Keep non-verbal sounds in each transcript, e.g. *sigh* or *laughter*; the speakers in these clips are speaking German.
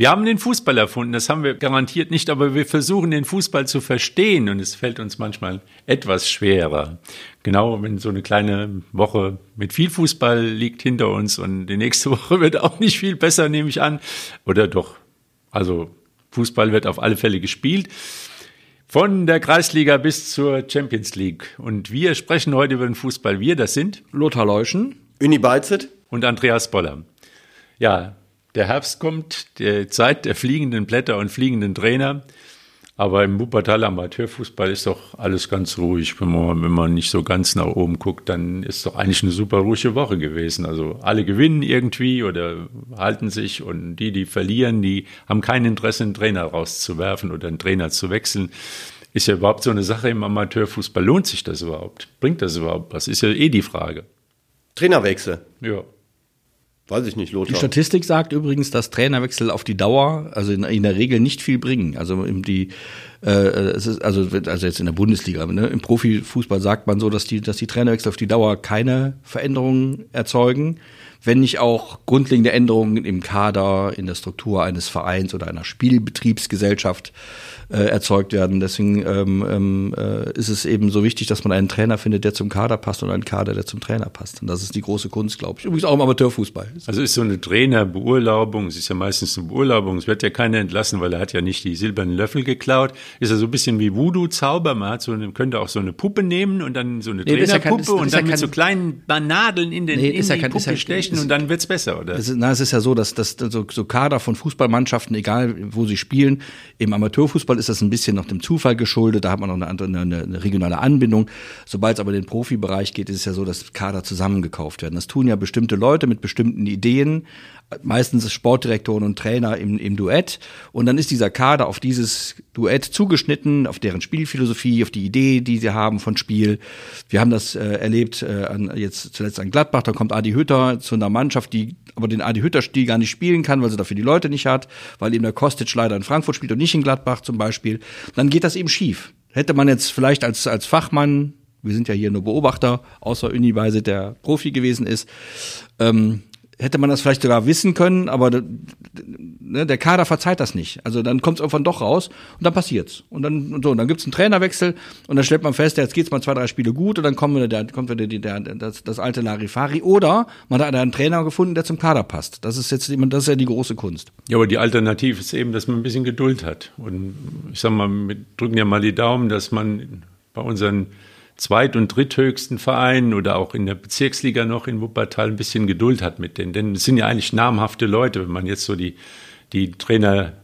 Wir haben den Fußball erfunden, das haben wir garantiert nicht, aber wir versuchen den Fußball zu verstehen und es fällt uns manchmal etwas schwerer. Genau, wenn so eine kleine Woche mit viel Fußball liegt hinter uns und die nächste *laughs* Woche wird auch nicht viel besser, nehme ich an. Oder doch, also Fußball wird auf alle Fälle gespielt. Von der Kreisliga bis zur Champions League. Und wir sprechen heute über den Fußball. Wir, das sind Lothar Leuschen, Uni Beizet und Andreas Boller. Ja, der Herbst kommt, die Zeit der fliegenden Blätter und fliegenden Trainer. Aber im Wuppertal Amateurfußball ist doch alles ganz ruhig. Wenn man, wenn man nicht so ganz nach oben guckt, dann ist doch eigentlich eine super ruhige Woche gewesen. Also alle gewinnen irgendwie oder halten sich und die, die verlieren, die haben kein Interesse, einen Trainer rauszuwerfen oder einen Trainer zu wechseln. Ist ja überhaupt so eine Sache im Amateurfußball. Lohnt sich das überhaupt? Bringt das überhaupt was? Ist ja eh die Frage. Trainerwechsel. Ja. Weiß ich nicht, Lothar. Die Statistik sagt übrigens, dass Trainerwechsel auf die Dauer, also in, in der Regel nicht viel bringen. Also die, äh, es ist, also, also jetzt in der Bundesliga, ne? im Profifußball sagt man so, dass die, dass die Trainerwechsel auf die Dauer keine Veränderungen erzeugen, wenn nicht auch grundlegende Änderungen im Kader, in der Struktur eines Vereins oder einer Spielbetriebsgesellschaft äh, erzeugt werden. Deswegen ähm, ähm, äh, ist es eben so wichtig, dass man einen Trainer findet, der zum Kader passt und einen Kader, der zum Trainer passt. Und das ist die große Kunst, glaube ich. Übrigens auch im Amateurfußball. Also ist so eine Trainerbeurlaubung, es ist ja meistens eine Beurlaubung, es wird ja keiner entlassen, weil er hat ja nicht die silbernen Löffel geklaut. Ist ja so ein bisschen wie Voodoo-Zauber. Man hat so eine, könnte auch so eine Puppe nehmen und dann so eine nee, Trainerpuppe ja und dann mit so kleinen Nadeln in, den, nee, in die kein, Puppe stechen ist, und dann wird's besser, oder? Es ist, na, es ist ja so, dass, dass so, so Kader von Fußballmannschaften, egal wo sie spielen, im Amateurfußball ist das ein bisschen noch dem Zufall geschuldet, da hat man noch eine, andere, eine, eine regionale Anbindung. Sobald es aber in den Profibereich geht, ist es ja so, dass Kader zusammengekauft werden. Das tun ja bestimmte Leute mit bestimmten Ideen, meistens Sportdirektoren und Trainer im, im Duett. Und dann ist dieser Kader auf dieses Duett zugeschnitten, auf deren Spielphilosophie, auf die Idee, die sie haben von Spiel. Wir haben das äh, erlebt äh, an, jetzt zuletzt an Gladbach, da kommt Adi Hütter zu einer Mannschaft, die aber den Adi Hütter-Stil gar nicht spielen kann, weil sie dafür die Leute nicht hat, weil eben der Kostic leider in Frankfurt spielt und nicht in Gladbach zum Beispiel, dann geht das eben schief. Hätte man jetzt vielleicht als, als Fachmann, wir sind ja hier nur Beobachter, außer Uniweise, der Profi gewesen ist, ähm, hätte man das vielleicht sogar wissen können, aber ne, der Kader verzeiht das nicht. Also dann kommt es irgendwann doch raus und dann passiert's. Und dann und so, und dann gibt's einen Trainerwechsel und dann stellt man fest, jetzt geht's mal zwei, drei Spiele gut und dann kommt wieder der, kommt wieder die, der, das, das alte Larifari. Oder man hat einen Trainer gefunden, der zum Kader passt. Das ist jetzt das ist ja die große Kunst. Ja, aber die Alternative ist eben, dass man ein bisschen Geduld hat. Und ich sag mal, wir drücken ja mal die Daumen, dass man bei unseren zweit- und dritthöchsten Vereinen oder auch in der Bezirksliga noch in Wuppertal ein bisschen Geduld hat mit denen. Denn es sind ja eigentlich namhafte Leute, wenn man jetzt so die, die Trainer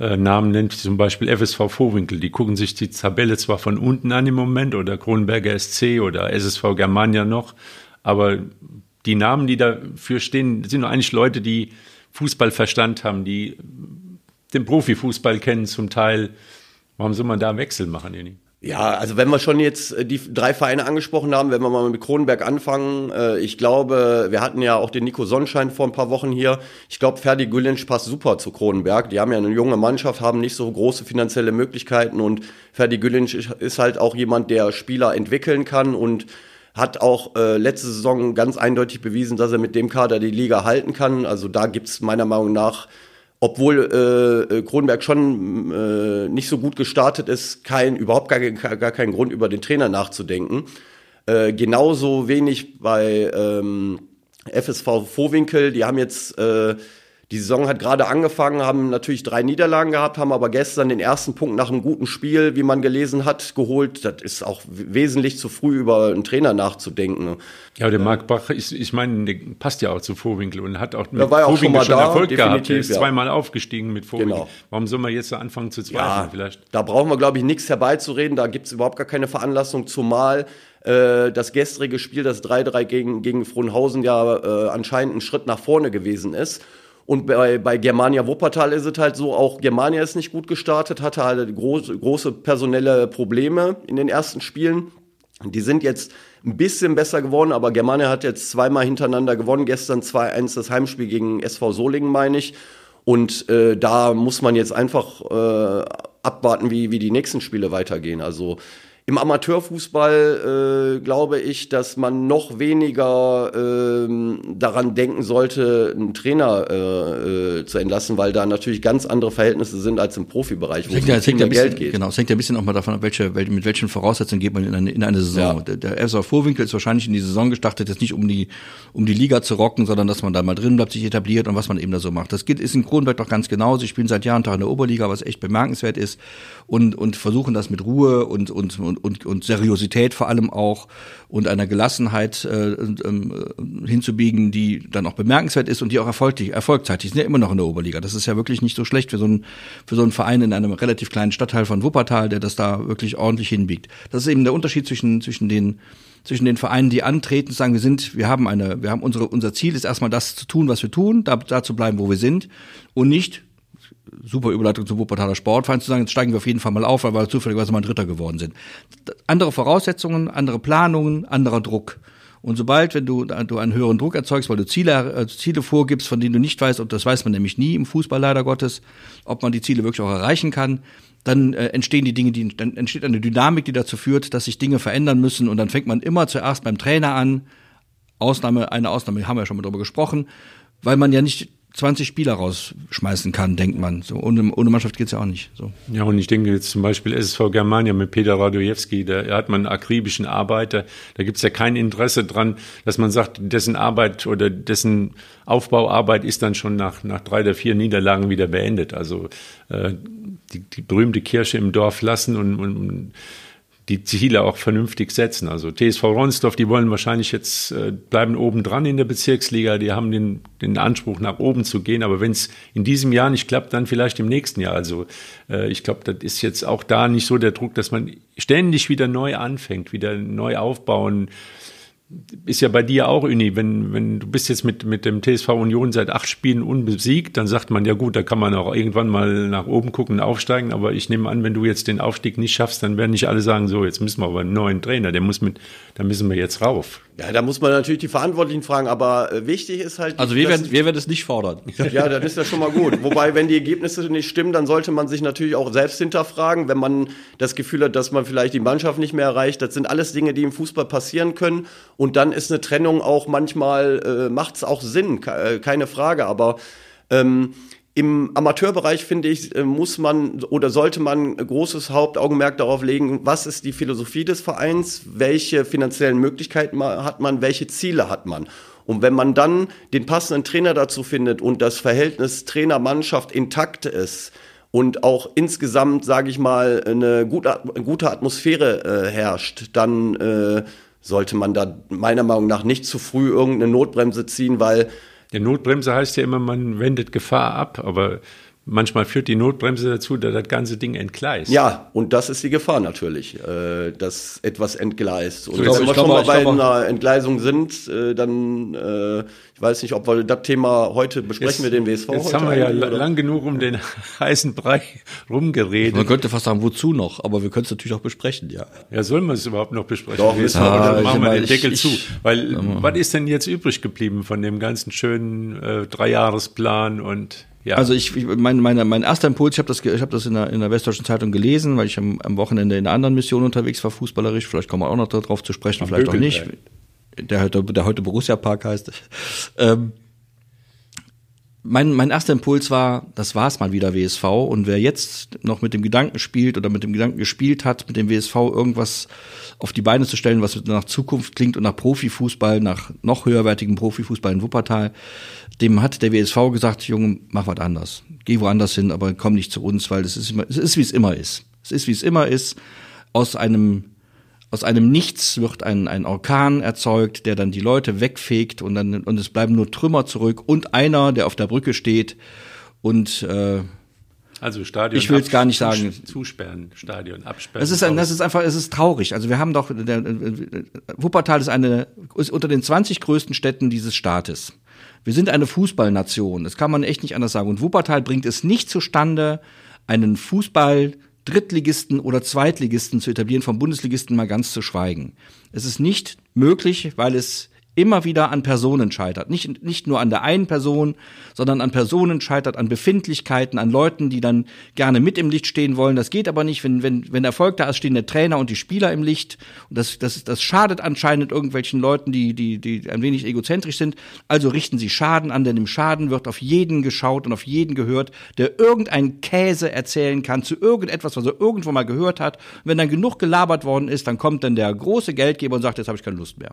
äh, Namen nennt, zum Beispiel FSV Vohwinkel, die gucken sich die Tabelle zwar von unten an im Moment oder Kronberger SC oder SSV Germania noch, aber die Namen, die dafür stehen, sind eigentlich Leute, die Fußballverstand haben, die den Profifußball kennen zum Teil. Warum soll man da Wechsel machen, Jenny? Ja, also wenn wir schon jetzt äh, die drei Vereine angesprochen haben, wenn wir mal mit Kronenberg anfangen, äh, ich glaube, wir hatten ja auch den Nico Sonnenschein vor ein paar Wochen hier. Ich glaube, Ferdi Gülensch passt super zu Kronenberg. Die haben ja eine junge Mannschaft, haben nicht so große finanzielle Möglichkeiten und Ferdi Gülensch ist halt auch jemand, der Spieler entwickeln kann und hat auch äh, letzte Saison ganz eindeutig bewiesen, dass er mit dem Kader die Liga halten kann. Also da gibt's meiner Meinung nach obwohl äh, äh, Kronberg schon äh, nicht so gut gestartet ist, kein, überhaupt gar, gar keinen Grund, über den Trainer nachzudenken. Äh, genauso wenig bei ähm, FSV Vohwinkel, die haben jetzt äh, die Saison hat gerade angefangen, haben natürlich drei Niederlagen gehabt, haben aber gestern den ersten Punkt nach einem guten Spiel, wie man gelesen hat, geholt. Das ist auch wesentlich zu früh über einen Trainer nachzudenken. Ja, der Marc Bach, ich, ich meine, der passt ja auch zu Vorwinkel und hat auch mit Vorwinkel schon, mal schon da, Erfolg gehabt. Er ist ja. zweimal aufgestiegen mit Vorwinkel. Genau. Warum soll man jetzt so anfangen zu zweifeln ja, vielleicht? Da brauchen wir, glaube ich, nichts herbeizureden. Da gibt es überhaupt gar keine Veranlassung, zumal äh, das gestrige Spiel, das 3-3 gegen, gegen Frohnhausen ja äh, anscheinend ein Schritt nach vorne gewesen ist. Und bei, bei Germania Wuppertal ist es halt so, auch Germania ist nicht gut gestartet, hatte halt große, große personelle Probleme in den ersten Spielen. Die sind jetzt ein bisschen besser geworden, aber Germania hat jetzt zweimal hintereinander gewonnen. Gestern 2-1 das Heimspiel gegen SV Solingen, meine ich. Und äh, da muss man jetzt einfach äh, abwarten, wie, wie die nächsten Spiele weitergehen. Also Im Amateurfußball äh, glaube ich, dass man noch weniger äh, daran denken sollte, einen Trainer äh, äh, zu entlassen, weil da natürlich ganz andere Verhältnisse sind als im Profibereich, wo es ja, mehr Geld geht. Genau, es hängt ja ein bisschen auch mal davon ab, welche, mit welchen Voraussetzungen geht man in eine, in eine Saison. Ja. Der, der FSV Vorwinkel ist wahrscheinlich in die Saison gestartet, jetzt nicht um die, um die Liga zu rocken, sondern dass man da mal drin bleibt, sich etabliert und was man eben da so macht. Das geht, ist in Kronberg doch ganz genauso. Sie spielen seit Jahren Tag in der Oberliga, was echt bemerkenswert ist und, und versuchen das mit Ruhe und, und, und, und, und Seriosität vor allem auch und einer Gelassenheit äh, äh, hinzubiegen, die dann auch bemerkenswert ist und die auch erfolgreich, erfolgzeitig sind ja immer noch in der Oberliga. Das ist ja wirklich nicht so schlecht für so einen, für so einen Verein in einem relativ kleinen Stadtteil von Wuppertal, der das da wirklich ordentlich hinbiegt. Das ist eben der Unterschied zwischen, zwischen den zwischen den Vereinen, die antreten, sagen, wir sind, wir haben eine, wir haben unsere, unser Ziel ist erstmal das zu tun, was wir tun, da, da zu bleiben, wo wir sind und nicht super Überleitung zum Wuppertaler Sportverein zu sagen, jetzt steigen wir auf jeden Fall mal auf, weil wir zufälligerweise mal Dritter geworden sind. Andere Voraussetzungen, andere Planungen, anderer Druck. Und sobald, wenn du, du einen höheren Druck erzeugst, weil du Ziele, äh, Ziele vorgibst, von denen du nicht weißt, und das weiß man nämlich nie im Fußball leider Gottes, ob man die Ziele wirklich auch erreichen kann, dann äh, entstehen die Dinge, die, dann entsteht eine Dynamik, die dazu führt, dass sich Dinge verändern müssen und dann fängt man immer zuerst beim Trainer an. Ausnahme, eine Ausnahme haben wir ja schon mal drüber gesprochen, weil man ja nicht 20 Spieler rausschmeißen kann, denkt man. So, ohne, ohne Mannschaft geht's ja auch nicht. So. Ja, und ich denke jetzt zum Beispiel SSV Germania mit Peter Radojewski, da hat man einen akribischen Arbeiter. Da gibt's ja kein Interesse dran, dass man sagt, dessen Arbeit oder dessen Aufbauarbeit ist dann schon nach, nach drei oder vier Niederlagen wieder beendet. Also äh, die, die berühmte Kirche im Dorf lassen und, und die Ziele auch vernünftig setzen. Also TSV Ronsdorf, die wollen wahrscheinlich jetzt äh, bleiben oben dran in der Bezirksliga, die haben den, den Anspruch nach oben zu gehen, aber wenn es in diesem Jahr nicht klappt, dann vielleicht im nächsten Jahr. Also äh, ich glaube, das ist jetzt auch da nicht so der Druck, dass man ständig wieder neu anfängt, wieder neu aufbauen ist ja bei dir auch, Uni, wenn, wenn du bist jetzt mit, mit dem TSV Union seit acht Spielen unbesiegt, dann sagt man ja gut, da kann man auch irgendwann mal nach oben gucken, aufsteigen, aber ich nehme an, wenn du jetzt den Aufstieg nicht schaffst, dann werden nicht alle sagen, so, jetzt müssen wir aber einen neuen Trainer, der muss mit, da müssen wir jetzt rauf. Ja, da muss man natürlich die Verantwortlichen fragen, aber äh, wichtig ist halt. Also wir werden, wir werden es nicht fordern. *laughs* Ja, das ist ja schon mal gut. Wobei, wenn die Ergebnisse nicht stimmen, dann sollte man sich natürlich auch selbst hinterfragen, wenn man das Gefühl hat, dass man vielleicht die Mannschaft nicht mehr erreicht. Das sind alles Dinge, die im Fußball passieren können. Und dann ist eine Trennung auch manchmal, äh, macht es auch Sinn, äh, keine Frage. Aber ähm, im Amateurbereich, finde ich, äh, muss man oder sollte man großes Hauptaugenmerk darauf legen, was ist die Philosophie des Vereins, welche finanziellen Möglichkeiten hat man, welche Ziele hat man. Und wenn man dann den passenden Trainer dazu findet und das Verhältnis Trainer-Mannschaft intakt ist und auch insgesamt, sage ich mal, eine gute, Atmosphäre äh, herrscht, dann äh, sollte man da meiner Meinung nach nicht zu früh irgendeine Notbremse ziehen, weil der Notbremse heißt ja immer, man wendet Gefahr ab, aber manchmal führt die Notbremse dazu, dass das ganze Ding entgleist. Ja, und das ist die Gefahr natürlich, äh, dass etwas entgleist. Und so, wenn wir schon mal bei einer Entgleisung sind, äh, dann, äh, ich weiß nicht, ob wir das Thema heute besprechen jetzt, wir den WSV jetzt heute. haben wir ja oder? lang genug um den *laughs* heißen Brei rumgeredet. Man könnte fast sagen, wozu noch, aber wir können es natürlich auch besprechen, ja. Ja, sollen wir es überhaupt noch besprechen? Doch, müssen wir, ah, dann machen wir den Deckel ich, zu. Weil, was ist denn jetzt übrig geblieben von dem ganzen schönen äh, Dreijahresplan und ja. Also ich, ich mein, meine, mein erster Impuls, ich habe das, ich hab das in der, in der Westdeutschen Zeitung gelesen, weil ich am, am Wochenende in einer anderen Mission unterwegs war, fußballerisch. Vielleicht kommen wir auch noch darauf zu sprechen, Am vielleicht auch nicht. Der, heute, der heute Borussia Park heißt. Ähm, mein, mein erster Impuls war, das war's mal wieder WSV. Und wer jetzt noch mit dem Gedanken spielt oder mit dem Gedanken gespielt hat, mit dem WSV irgendwas auf die Beine zu stellen, was nach Zukunft klingt und nach Profifußball, nach noch höherwertigem Profifußball in Wuppertal, dem hat der WSV gesagt, Junge, mach was anders. Geh woanders hin, aber komm nicht zu uns, weil es ist immer, es ist, wie es immer ist. Es ist, wie es immer ist. Aus einem, aus einem Nichts wird ein, ein Orkan erzeugt, der dann die Leute wegfegt und dann, und es bleiben nur Trümmer zurück und einer, der auf der Brücke steht und, äh, also Stadion. Ich will es gar nicht sagen. Zusperren, Stadion, absperren. Das ist, ein, das ist einfach, es ist traurig. Also wir haben doch, der, Wuppertal ist eine, ist unter den 20 größten Städten dieses Staates. Wir sind eine Fußballnation. Das kann man echt nicht anders sagen. Und Wuppertal bringt es nicht zustande, einen Fußball Drittligisten oder Zweitligisten zu etablieren, vom Bundesligisten mal ganz zu schweigen. Es ist nicht möglich, weil es immer wieder an Personen scheitert. Nicht, nicht nur an der einen Person, sondern an Personen scheitert, an Befindlichkeiten, an Leuten, die dann gerne mit im Licht stehen wollen. Das geht aber nicht, wenn, wenn, wenn Erfolg da ist, stehen der Trainer und die Spieler im Licht. Und das, das, das schadet anscheinend irgendwelchen Leuten, die, die, die ein wenig egozentrisch sind. Also richten sie Schaden an, denn im Schaden wird auf jeden geschaut und auf jeden gehört, der irgendeinen Käse erzählen kann zu irgendetwas, was er irgendwo mal gehört hat. Und wenn dann genug gelabert worden ist, dann kommt dann der große Geldgeber und sagt, jetzt habe ich keine Lust mehr.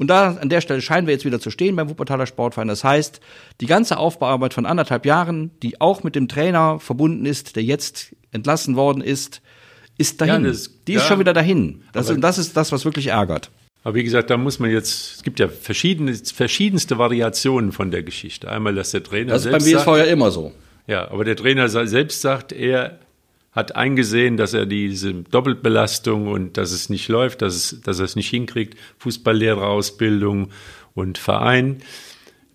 Und da an der Stelle scheinen wir jetzt wieder zu stehen beim Wuppertaler Sportverein. Das heißt, die ganze Aufbauarbeit von anderthalb Jahren, die auch mit dem Trainer verbunden ist, der jetzt entlassen worden ist, ist dahin. Ja, das, die ist ja, schon wieder dahin. Das, und das ist das, was wirklich ärgert. Aber wie gesagt, da muss man jetzt, es gibt ja verschiedene, verschiedenste Variationen von der Geschichte. Einmal, dass der Trainer das ist beim WSV sagt, ja immer so. Ja, aber der Trainer selbst sagt, er hat eingesehen, dass er diese Doppelbelastung und dass es nicht läuft, dass, es, dass er es nicht hinkriegt, Fußballlehrerausbildung und Verein.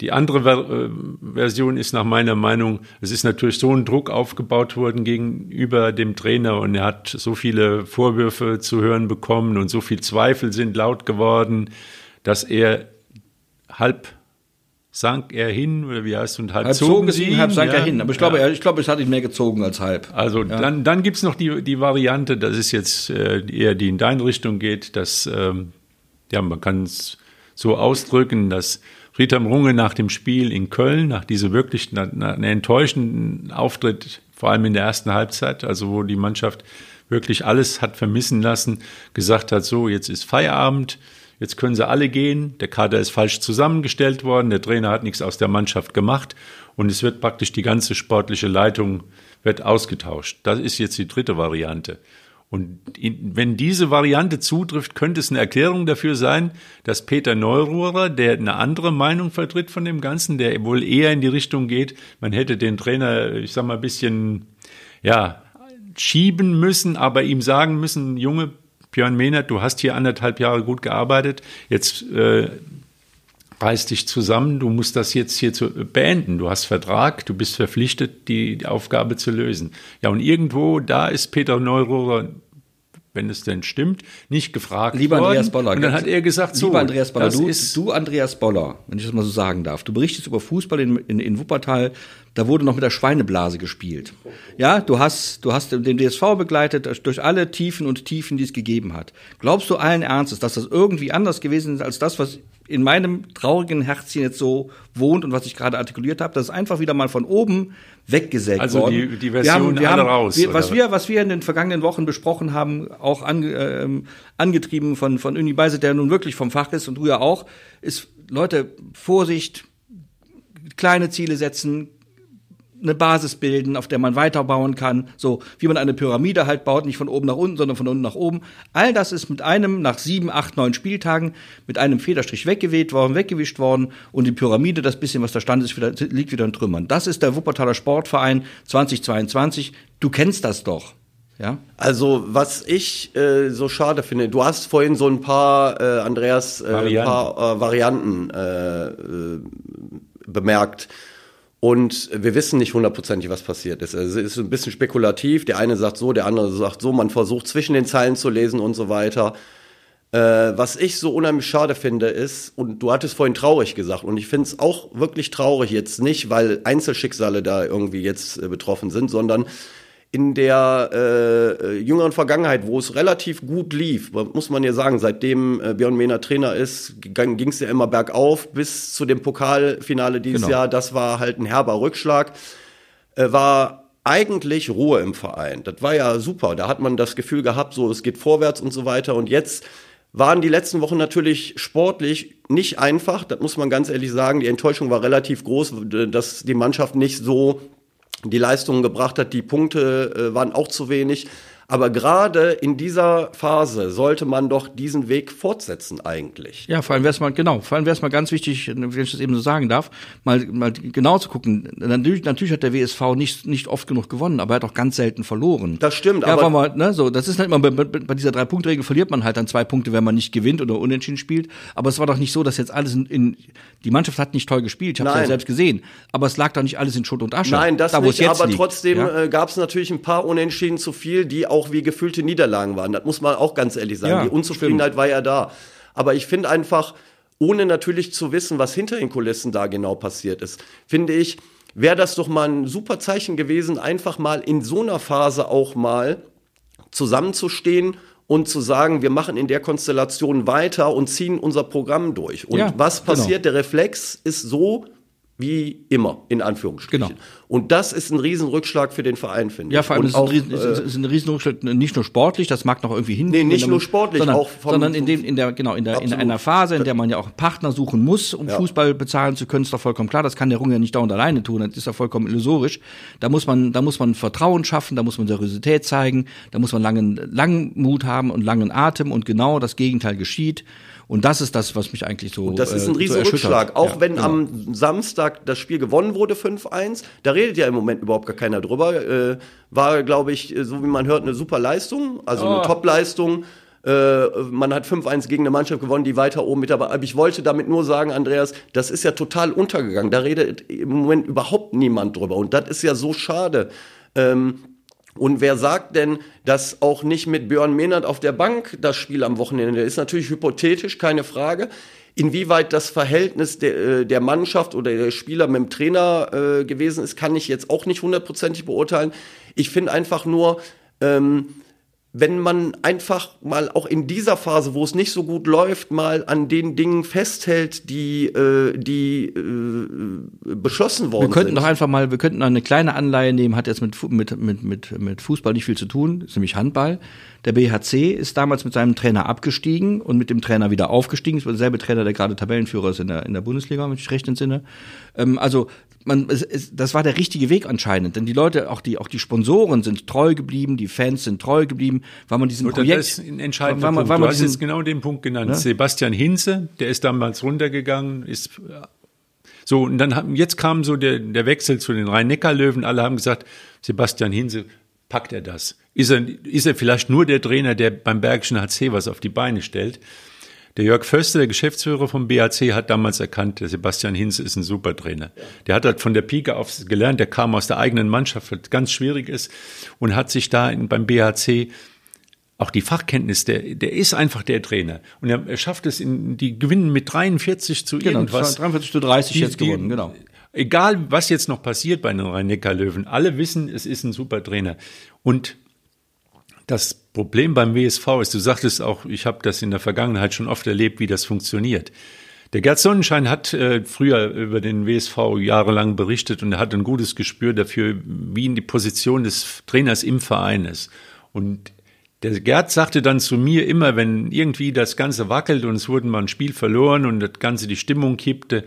Die andere Ver äh, Version ist nach meiner Meinung, es ist natürlich so ein Druck aufgebaut worden gegenüber dem Trainer und er hat so viele Vorwürfe zu hören bekommen und so viel Zweifel sind laut geworden, dass er halb sank er hin oder wie heißt es und halb, halb zogen sie ihn, halb sank ja, er hin. Aber ich glaube, ja. ich glaube, es hat ihn mehr gezogen als halb. Also ja. dann, dann gibt's noch die, die Variante, das ist jetzt äh, eher die in deine Richtung geht, dass ähm, ja man kann es so ausdrücken, dass Rita Runge nach dem Spiel in Köln, nach diesem wirklich nach, nach einem enttäuschenden Auftritt, vor allem in der ersten Halbzeit, also wo die Mannschaft wirklich alles hat vermissen lassen, gesagt hat, so jetzt ist Feierabend Jetzt können sie alle gehen. Der Kader ist falsch zusammengestellt worden. Der Trainer hat nichts aus der Mannschaft gemacht. Und es wird praktisch die ganze sportliche Leitung wird ausgetauscht. Das ist jetzt die dritte Variante. Und wenn diese Variante zutrifft, könnte es eine Erklärung dafür sein, dass Peter Neururer, der eine andere Meinung vertritt von dem Ganzen, der wohl eher in die Richtung geht, man hätte den Trainer, ich sag mal, ein bisschen, ja, schieben müssen, aber ihm sagen müssen, Junge, Björn Mehnert, du hast hier anderthalb Jahre gut gearbeitet, jetzt äh, reiß dich zusammen, du musst das jetzt hier zu, beenden. Du hast Vertrag, du bist verpflichtet, die, die Aufgabe zu lösen. Ja, und irgendwo, da ist Peter Neururer wenn es denn stimmt, nicht gefragt Lieber worden. Andreas Boller. Und dann hat er gesagt, so, Lieber Andreas Boller, du, du, Andreas Boller, wenn ich das mal so sagen darf, du berichtest über Fußball in, in, in Wuppertal, da wurde noch mit der Schweineblase gespielt. Ja, du hast, du hast den DSV begleitet durch alle Tiefen und Tiefen, die es gegeben hat. Glaubst du allen Ernstes, dass das irgendwie anders gewesen ist als das, was in meinem traurigen Herzchen jetzt so wohnt und was ich gerade artikuliert habe? Das ist einfach wieder mal von oben weggesägt also worden. Also die, die Version wir haben, wir alle haben, raus. Wir, was, wir, was wir in den vergangenen Wochen besprochen haben, auch an, äh, angetrieben von, von Uni Beiset, der nun wirklich vom Fach ist und du ja auch, ist, Leute, Vorsicht, kleine Ziele setzen, eine Basis bilden, auf der man weiterbauen kann, so wie man eine Pyramide halt baut, nicht von oben nach unten, sondern von unten nach oben. All das ist mit einem nach sieben, acht, neun Spieltagen mit einem Federstrich weggeweht worden, weggewischt worden und die Pyramide, das bisschen, was da stand, ist wieder, liegt wieder in Trümmern. Das ist der Wuppertaler Sportverein 2022. Du kennst das doch. Ja? Also, was ich äh, so schade finde, du hast vorhin so ein paar, äh, Andreas, äh, Varianten, ein paar, äh, Varianten äh, äh, bemerkt. Und wir wissen nicht hundertprozentig, was passiert ist. Also es ist ein bisschen spekulativ. Der eine sagt so, der andere sagt so. Man versucht zwischen den Zeilen zu lesen und so weiter. Äh, was ich so unheimlich schade finde, ist, und du hattest vorhin traurig gesagt, und ich finde es auch wirklich traurig jetzt nicht, weil Einzelschicksale da irgendwie jetzt äh, betroffen sind, sondern in der äh, jüngeren Vergangenheit, wo es relativ gut lief, muss man ja sagen, seitdem äh, Björn Mehner Trainer ist, ging es ja immer bergauf bis zu dem Pokalfinale dieses genau. Jahr. Das war halt ein herber Rückschlag. Äh, war eigentlich Ruhe im Verein. Das war ja super. Da hat man das Gefühl gehabt, so es geht vorwärts und so weiter. Und jetzt waren die letzten Wochen natürlich sportlich nicht einfach. Das muss man ganz ehrlich sagen. Die Enttäuschung war relativ groß, dass die Mannschaft nicht so die Leistungen gebracht hat. Die Punkte äh, waren auch zu wenig. Aber gerade in dieser Phase sollte man doch diesen Weg fortsetzen eigentlich. Ja, vor allem wäre es mal, genau, vor allem wäre es mal ganz wichtig, wenn ich das eben so sagen darf, mal, mal genau zu gucken. Natürlich, natürlich hat der WSV nicht, nicht oft genug gewonnen, aber er hat auch ganz selten verloren. Das stimmt, ja, aber. Mal, ne, so, das ist halt immer, bei, bei dieser Drei-Punkt-Regel verliert man halt dann zwei Punkte, wenn man nicht gewinnt oder unentschieden spielt. Aber es war doch nicht so, dass jetzt alles in, in die Mannschaft hat nicht toll gespielt, ich habe es ja selbst gesehen. Aber es lag doch nicht alles in Schutt und Asche. Nein, das da, nicht, aber liegt. trotzdem ja? äh, gab es natürlich ein paar Unentschieden zu viel, die auch wie gefühlte Niederlagen waren. Das muss man auch ganz ehrlich sagen. Ja, Die Unzufriedenheit stimmt. war ja da. Aber ich finde einfach, ohne natürlich zu wissen, was hinter den Kulissen da genau passiert ist, finde ich, wäre das doch mal ein super Zeichen gewesen, einfach mal in so einer Phase auch mal zusammenzustehen und zu sagen, wir machen in der Konstellation weiter und ziehen unser Programm durch. Und Ja, was passiert? genau. Der Reflex ist so wie immer, in Anführungsstrichen. Genau. Und das ist ein Riesenrückschlag für den Verein, finde Ja, ich. vor allem ist es ein, auch, Riesen, es äh, ist- ein Riesenrückschlag, nicht nur sportlich, das mag noch irgendwie hin. Nee, nicht nur sportlich, sondern, auch vom- sondern in dem, in der, genau, in der, in Absolut. einer Phase, in der man ja auch Partner suchen muss, um Ja. Fußball bezahlen zu können, ist doch vollkommen klar. Das kann der Runge ja nicht dauernd alleine tun. Das ist ja vollkommen illusorisch. Da muss man, da muss man Vertrauen schaffen, da muss man Seriosität zeigen, da muss man langen, langen Mut haben und langen Atem und genau das Gegenteil geschieht. Und das ist das, was mich eigentlich so. Das ist äh, ein so Riesenrückschlag. erschüttert. Auch Ja, wenn genau. am Samstag das Spiel gewonnen wurde, 5-1, da redet ja im Moment überhaupt gar keiner drüber. Äh, war, glaube ich, äh, so wie man hört, eine super Leistung, also Oh. eine Top-Leistung. Äh, man hat 5-1 gegen eine Mannschaft gewonnen, die weiter oben mit dabei. Aber ich wollte damit nur sagen, Andreas, das ist ja total untergegangen. Da redet im Moment überhaupt niemand drüber. Und das ist ja so schade. Ähm, und wer sagt denn, dass auch nicht mit Björn Mehnert auf der Bank das Spiel am Wochenende ist natürlich hypothetisch, keine Frage. Inwieweit das Verhältnis der, äh, der Mannschaft oder der Spieler mit dem Trainer äh, gewesen ist, kann ich jetzt auch nicht hundertprozentig beurteilen. Ich finde einfach nur, ähm, wenn man einfach mal auch in dieser Phase, wo es nicht so gut läuft, mal an den Dingen festhält, die, äh, die äh, beschlossen worden Wir könnten sind. doch einfach mal, wir könnten eine kleine Anleihe nehmen, hat jetzt mit, mit, mit, mit, mit Fußball nicht viel zu tun, ist nämlich Handball. Der BHC ist damals mit seinem Trainer abgestiegen und mit dem Trainer wieder aufgestiegen. Es war derselbe Trainer, der gerade Tabellenführer ist in der, in der Bundesliga, wenn ich recht entsinne. Ähm, also, man, es, es, das war der richtige Weg anscheinend, denn die Leute, auch die, auch die Sponsoren sind treu geblieben, die Fans sind treu geblieben, weil man diesen Oder Projekt, das ist ein entscheidender man, Punkt. Du man hast diesen, jetzt genau den Punkt genannt. Ne? Sebastian Hinze, der ist damals runtergegangen, ist so und dann haben, jetzt kam so der, der Wechsel zu den Rhein-Neckar-Löwen. Alle haben gesagt, Sebastian Hinze, packt er das? Ist er, ist er vielleicht nur der Trainer, der beim Bergischen HC was auf die Beine stellt? Der Jörg Förster, der Geschäftsführer vom BAC, hat damals erkannt, der Sebastian Hinze ist ein super Trainer. Der hat halt von der Pike auf gelernt, der kam aus der eigenen Mannschaft, was ganz schwierig ist, und hat sich da in, beim BAC auch die Fachkenntnis, der, der ist einfach der Trainer. Und er, er schafft es, in, die gewinnen mit 43 zu genau, irgendwas. 43 zu 30 Die- jetzt gewonnen, genau. Egal, was jetzt noch passiert bei den Rhein-Neckar-Löwen, alle wissen, es ist ein super Trainer. Und das Problem beim WSV ist, du sagtest auch, ich habe das in der Vergangenheit schon oft erlebt, wie das funktioniert. Der Gerd Sonnenschein hat äh, früher über den WSV jahrelang berichtet und er hat ein gutes Gespür dafür, wie die Position des Trainers im Verein ist. Und der Gerd sagte dann zu mir immer, wenn irgendwie das Ganze wackelt und es wurde mal ein Spiel verloren und das Ganze die Stimmung kippte,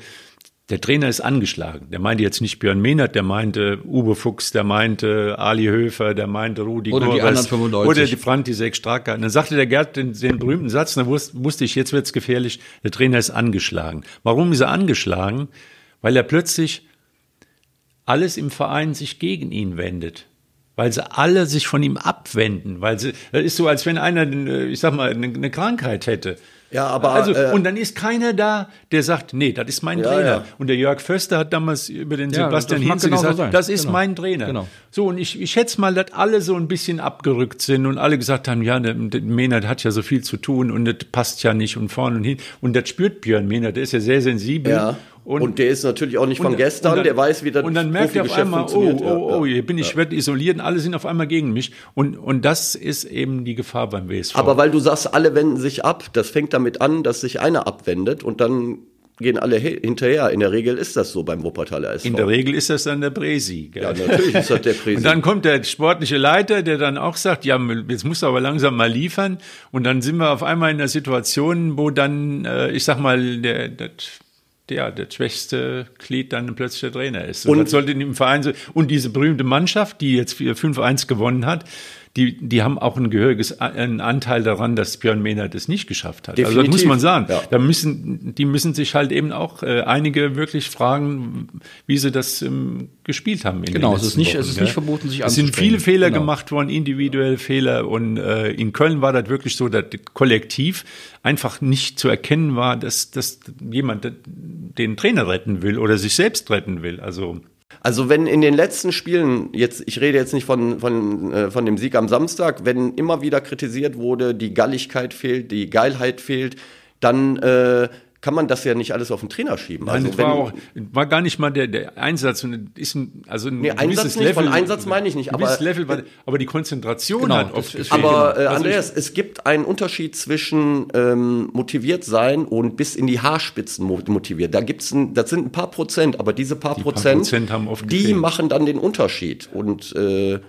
der Trainer ist angeschlagen. Der meinte jetzt nicht Björn Mehnert, der meinte Uwe Fuchs, der meinte Ali Höfer, der meinte Rudi Oder die Gorres, anderen 95. Oder die Frantisek Stracker. Und dann sagte der Gerd den, den berühmten Satz, da wusste, ich, jetzt wird's gefährlich, der Trainer ist angeschlagen. Warum ist er angeschlagen? Weil er plötzlich alles im Verein sich gegen ihn wendet. Weil sie alle sich von ihm abwenden. Weil sie, das ist so, als wenn einer, äh, ich sag mal, eine, eine Krankheit hätte. Ja, aber, Also, äh, und dann ist keiner da, der sagt, nee, das ist mein Ja, Trainer. ja. Und der Jörg Förster hat damals über den Ja, Sebastian Hinze gesagt, sein. das ist Genau. mein Trainer. Genau. So, und ich, ich schätze mal, dass alle so ein bisschen abgerückt sind und alle gesagt haben, ja, der, der Mehnert hat ja so viel zu tun und das passt ja nicht und vorne und hin. Und das spürt Björn Mehnert, der ist ja sehr sensibel. ja. Und, der ist natürlich auch nicht von und- gestern, und dann- der weiß, wie das Und dann merkt er auf einmal, oh, oh, oh, Ja. hier bin ich, werde isoliert und alle sind auf einmal gegen mich. Und, und das ist eben die Gefahr beim WSV. Aber weil du sagst, alle wenden sich ab, das fängt damit an, dass sich einer abwendet und dann gehen alle he- hinterher. In der Regel ist das so beim Wuppertaler SV. in der Regel ist das dann der Bresi. gell? ja, natürlich ist das der *laughs* Präsident. Und dann kommt der sportliche Leiter, der dann auch sagt, ja, jetzt musst du aber langsam mal liefern. Und dann sind wir auf einmal in einer Situation, wo dann, äh, ich sag mal, der, der, der, der schwächste Glied dann plötzlich der Trainer ist. Und, Und- sollte im Verein so. Und diese berühmte Mannschaft, die jetzt 5-1 gewonnen hat, die, die haben auch ein gehöriges einen Anteil daran, dass Björn Mehner das nicht geschafft hat. Also das Definitiv. muss man sagen. Ja. Da müssen, die müssen sich halt eben auch äh, einige wirklich fragen, wie sie das ähm, gespielt haben. Genau, es ist nicht- Wochen, es ist nicht verboten, sich Es sind viele Fehler Genau. gemacht worden, individuelle Fehler. Und äh, in Köln war das wirklich so, dass kollektiv einfach nicht zu erkennen war, dass, dass jemand den Trainer retten will oder sich selbst retten will. Also Also wenn in den letzten Spielen, jetzt, ich rede jetzt nicht von, von, äh, von dem Sieg am Samstag, wenn immer wieder kritisiert wurde, die Galligkeit fehlt, die Geilheit fehlt, dann, äh, kann man das ja nicht alles auf den Trainer schieben. Nein, also das war, auch, war gar nicht mal der, der Einsatz. Ist ein, also ein nee, Einsatz nicht, Level, von Einsatz meine ich nicht. Aber, Level war, aber die Konzentration genau, hat oft gefehlt. Aber äh, also Andreas, es gibt einen Unterschied zwischen ähm, motiviert sein und bis in die Haarspitzen motiviert. Da gibt's ein, das sind ein paar Prozent, aber diese paar, die Prozent, paar Prozent haben oft die gefehlt. machen dann den Unterschied. Und äh,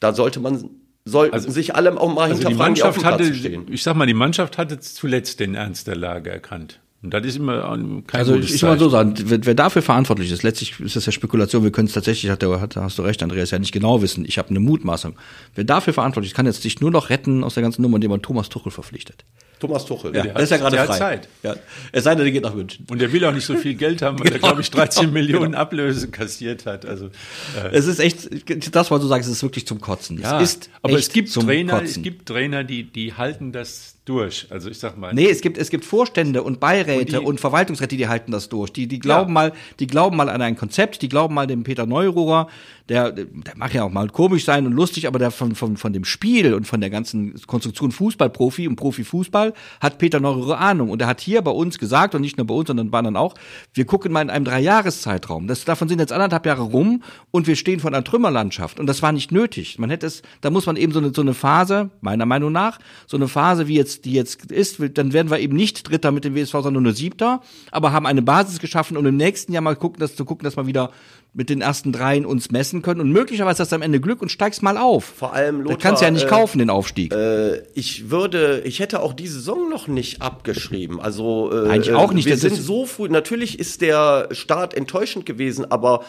da sollte man sollten also, sich alle auch mal also hinterfragen, die Mannschaft die hatte, Ich sag mal, die Mannschaft hatte zuletzt den Ernst der Lage erkannt. Und das ist immer kein Also ich, mal so sagen, wer, wer, dafür verantwortlich ist, letztlich ist das ja Spekulation, wir können es tatsächlich, hat, hat, hast du recht, Andreas, ja nicht genau wissen. Ich habe eine Mutmaßung. Wer dafür verantwortlich ist, kann jetzt sich nur noch retten aus der ganzen Nummer, indem man Thomas Tuchel verpflichtet. Thomas Tuchel. Ja, der das ist ja gerade frei. Zeit. Ja. Es sei denn, der geht nach München. Und der will auch nicht so viel Geld haben, weil genau. er, glaube ich, 13 genau. Millionen Ablöse kassiert hat. Also, äh. Es ist echt, das, was du sagst, es ist wirklich zum Kotzen. Ja, es ist aber es gibt Trainer, Kotzen. es gibt Trainer, die, die halten das durch. Also ich sag mal. Nee, es gibt, es gibt Vorstände und Beiräte und, und Verwaltungsräte, die halten das durch. Die, die glauben ja. mal, die glauben mal an ein Konzept, die glauben mal dem Peter Neururer, der, der mag ja auch mal komisch sein und lustig, aber der von, von, von dem Spiel und von der ganzen Konstruktion Fußballprofi und Profifußball hat Peter Neururer Ahnung. Und er hat hier bei uns gesagt, und nicht nur bei uns, sondern bei anderen auch, wir gucken mal in einem Dreijahreszeitraum. Das, davon sind jetzt anderthalb Jahre rum und wir stehen vor einer Trümmerlandschaft. Und das war nicht nötig. Man hätte es, da muss man eben so eine, so eine Phase, meiner Meinung nach, so eine Phase wie jetzt jetzt, die jetzt ist, dann werden wir eben nicht Dritter mit dem WSV, sondern nur Siebter, aber haben eine Basis geschaffen, um im nächsten Jahr mal gucken, dass, zu gucken, dass wir wieder mit den ersten dreien uns messen können und möglicherweise hast du am Ende Glück und steigst mal auf. Vor allem Lothar, Das kannst du ja nicht äh, kaufen, den Aufstieg. Äh, ich würde, ich hätte auch die Saison noch nicht abgeschrieben. Also äh, eigentlich auch nicht. Wir sind so früh. Natürlich ist der Start enttäuschend gewesen, aber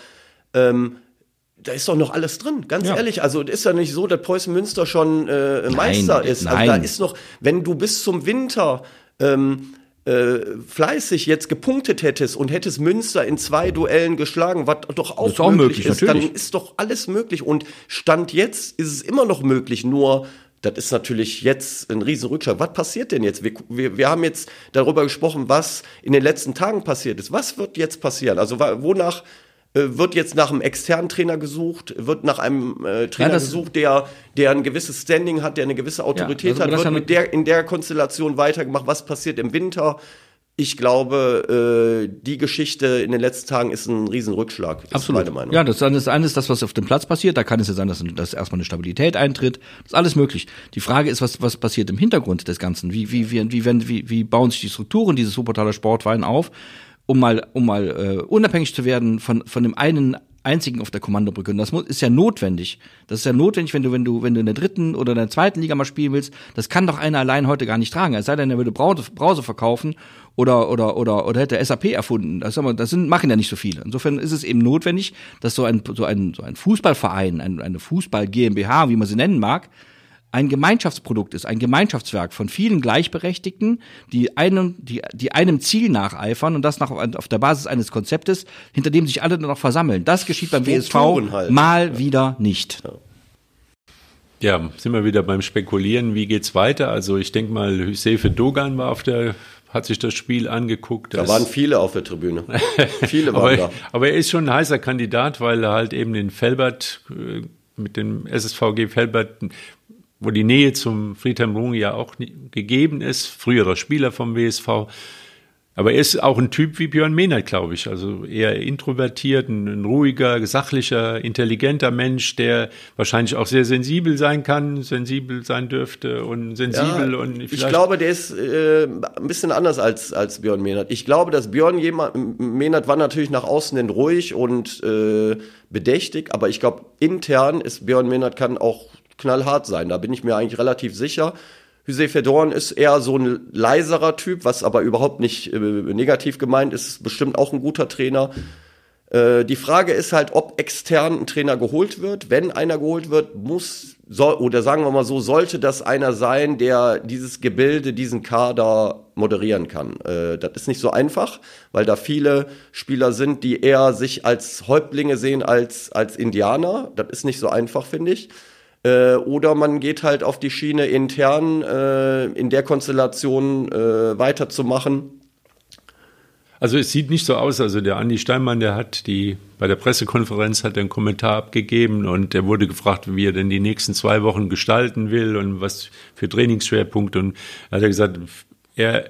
ähm, da ist doch noch alles drin, ganz ja. ehrlich. Also ist ja nicht so, dass Preußen Münster schon äh, Meister nein, ist. Also nein. da ist noch, wenn du bis zum Winter ähm, äh, fleißig jetzt gepunktet hättest und hättest Münster in zwei Duellen geschlagen, was doch auch, auch möglich, ist, natürlich. dann ist doch alles möglich. Und Stand jetzt ist es immer noch möglich, nur das ist natürlich jetzt ein Riesenrückschlag. Was passiert denn jetzt? Wir, wir, wir haben jetzt darüber gesprochen, was in den letzten Tagen passiert ist. Was wird jetzt passieren? Also wonach äh, wird jetzt nach einem externen Trainer gesucht, wird nach einem äh, Trainer ja, gesucht, der, der ein gewisses Standing hat, der eine gewisse Autorität ja, also hat, wird mit der, in der Konstellation weitergemacht. Was passiert im Winter? Ich glaube, äh, die Geschichte in den letzten Tagen ist ein Riesenrückschlag. Ist Absolut. Meine Meinung. Ja, das ist eines das, was auf dem Platz passiert. Da kann es ja sein, dass, dass erstmal eine Stabilität eintritt. Das ist alles möglich. Die Frage ist, was, was passiert im Hintergrund des Ganzen? Wie, wie, wie, wie, wie, wie, bauen sich die Strukturen dieses Wuppertaler Sportwein auf? Um mal, um mal äh, unabhängig zu werden von, von dem einen einzigen auf der Kommandobrücke. Und das muss, ist ja notwendig. Das ist ja notwendig, wenn du, wenn du, wenn du in der dritten oder in der zweiten Liga mal spielen willst. Das kann doch einer allein heute gar nicht tragen. Es sei denn, er würde Brause, verkaufen oder, oder, oder, oder hätte SAP erfunden. Das, das sind, machen ja nicht so viele. Insofern ist es eben notwendig, dass so ein, so ein, so ein Fußballverein, ein, eine Fußball GmbH, wie man sie nennen mag, ein Gemeinschaftsprodukt ist, ein Gemeinschaftswerk von vielen Gleichberechtigten, die einem, die, die einem Ziel nacheifern und das nach, auf der Basis eines Konzeptes, hinter dem sich alle nur noch versammeln. Das geschieht beim WSV halt. mal ja. wieder nicht. Ja. Ja, sind wir wieder beim Spekulieren. Wie geht's weiter? Also ich denke mal, Hüsefe Dogan war auf der, hat sich das Spiel angeguckt. Da waren viele auf der Tribüne. *laughs* viele waren aber, da. Aber er ist schon ein heißer Kandidat, weil er halt eben den Felbert äh, mit dem SSVG Felbert wo die Nähe zum Friedhelm Runge ja auch gegeben ist, früherer Spieler vom WSV. Aber er ist auch ein Typ wie Björn Mehnert, glaube ich. Also eher introvertiert, ein, ein, ruhiger, sachlicher, intelligenter Mensch, der wahrscheinlich auch sehr sensibel sein kann, sensibel sein dürfte und sensibel ja, und Ich glaube, der ist äh, ein bisschen anders als, als Björn Mehnert. Ich glaube, dass Björn jemand, Mehnert war natürlich nach außen hin ruhig und äh, bedächtig, aber ich glaube, intern ist Björn Mehnert kann auch knallhart sein. Da bin ich mir eigentlich relativ sicher. Hüseyin Fedorn ist eher so ein leiserer Typ, was aber überhaupt nicht äh, negativ gemeint ist. Bestimmt auch ein guter Trainer. Äh, die Frage ist halt, ob extern ein Trainer geholt wird. Wenn einer geholt wird, muss, soll, oder sagen wir mal so, sollte das einer sein, der dieses Gebilde, diesen Kader moderieren kann. Äh, das ist nicht so einfach, weil da viele Spieler sind, die eher sich als Häuptlinge sehen als, als Indianer. Das ist nicht so einfach, finde ich. Äh, oder man geht halt auf die Schiene intern äh, in der Konstellation äh, weiterzumachen. Also es sieht nicht so aus. Also der Andi Steinmann, der hat die bei der Pressekonferenz hat er einen Kommentar abgegeben und er wurde gefragt, wie er denn die nächsten zwei Wochen gestalten will und was für Trainingsschwerpunkte. Und er hat gesagt, er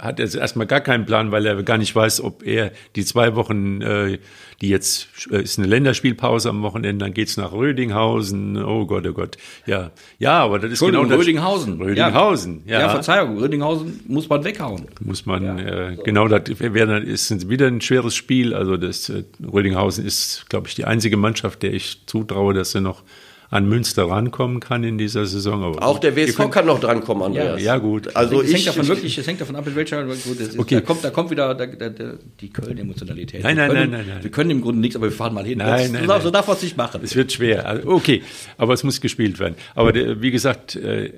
hat er erstmal gar keinen Plan, weil er gar nicht weiß, ob er die zwei Wochen, äh, die jetzt äh, ist eine Länderspielpause am Wochenende, dann geht's nach Rödinghausen. Oh Gott, oh Gott. Ja, ja, aber das ist genau das. Rödinghausen. Rödinghausen, ja. Ja, Verzeihung, Rödinghausen muss man weghauen. Muss man, äh, genau, das wäre ist wieder ein schweres Spiel. Also das äh, Rödinghausen ist, glaube ich, die einzige Mannschaft, der ich zutraue, dass sie noch an Münster rankommen kann in dieser Saison. Aber auch der WSV kann noch drankommen, Andreas. Ja, ja gut. Also es hängt davon wirklich, es hängt davon ab, in welcher. Gut, ist, okay. da, kommt, da kommt wieder da, da, da, die Köln-Emotionalität. Nein, nein, nein, nein, nein. Wir können im Grunde nichts, aber wir fahren mal hin. Nein, nein, so, so darf man es nicht machen. Es wird schwer. Also, okay, aber es muss gespielt werden. Aber der, wie gesagt, äh,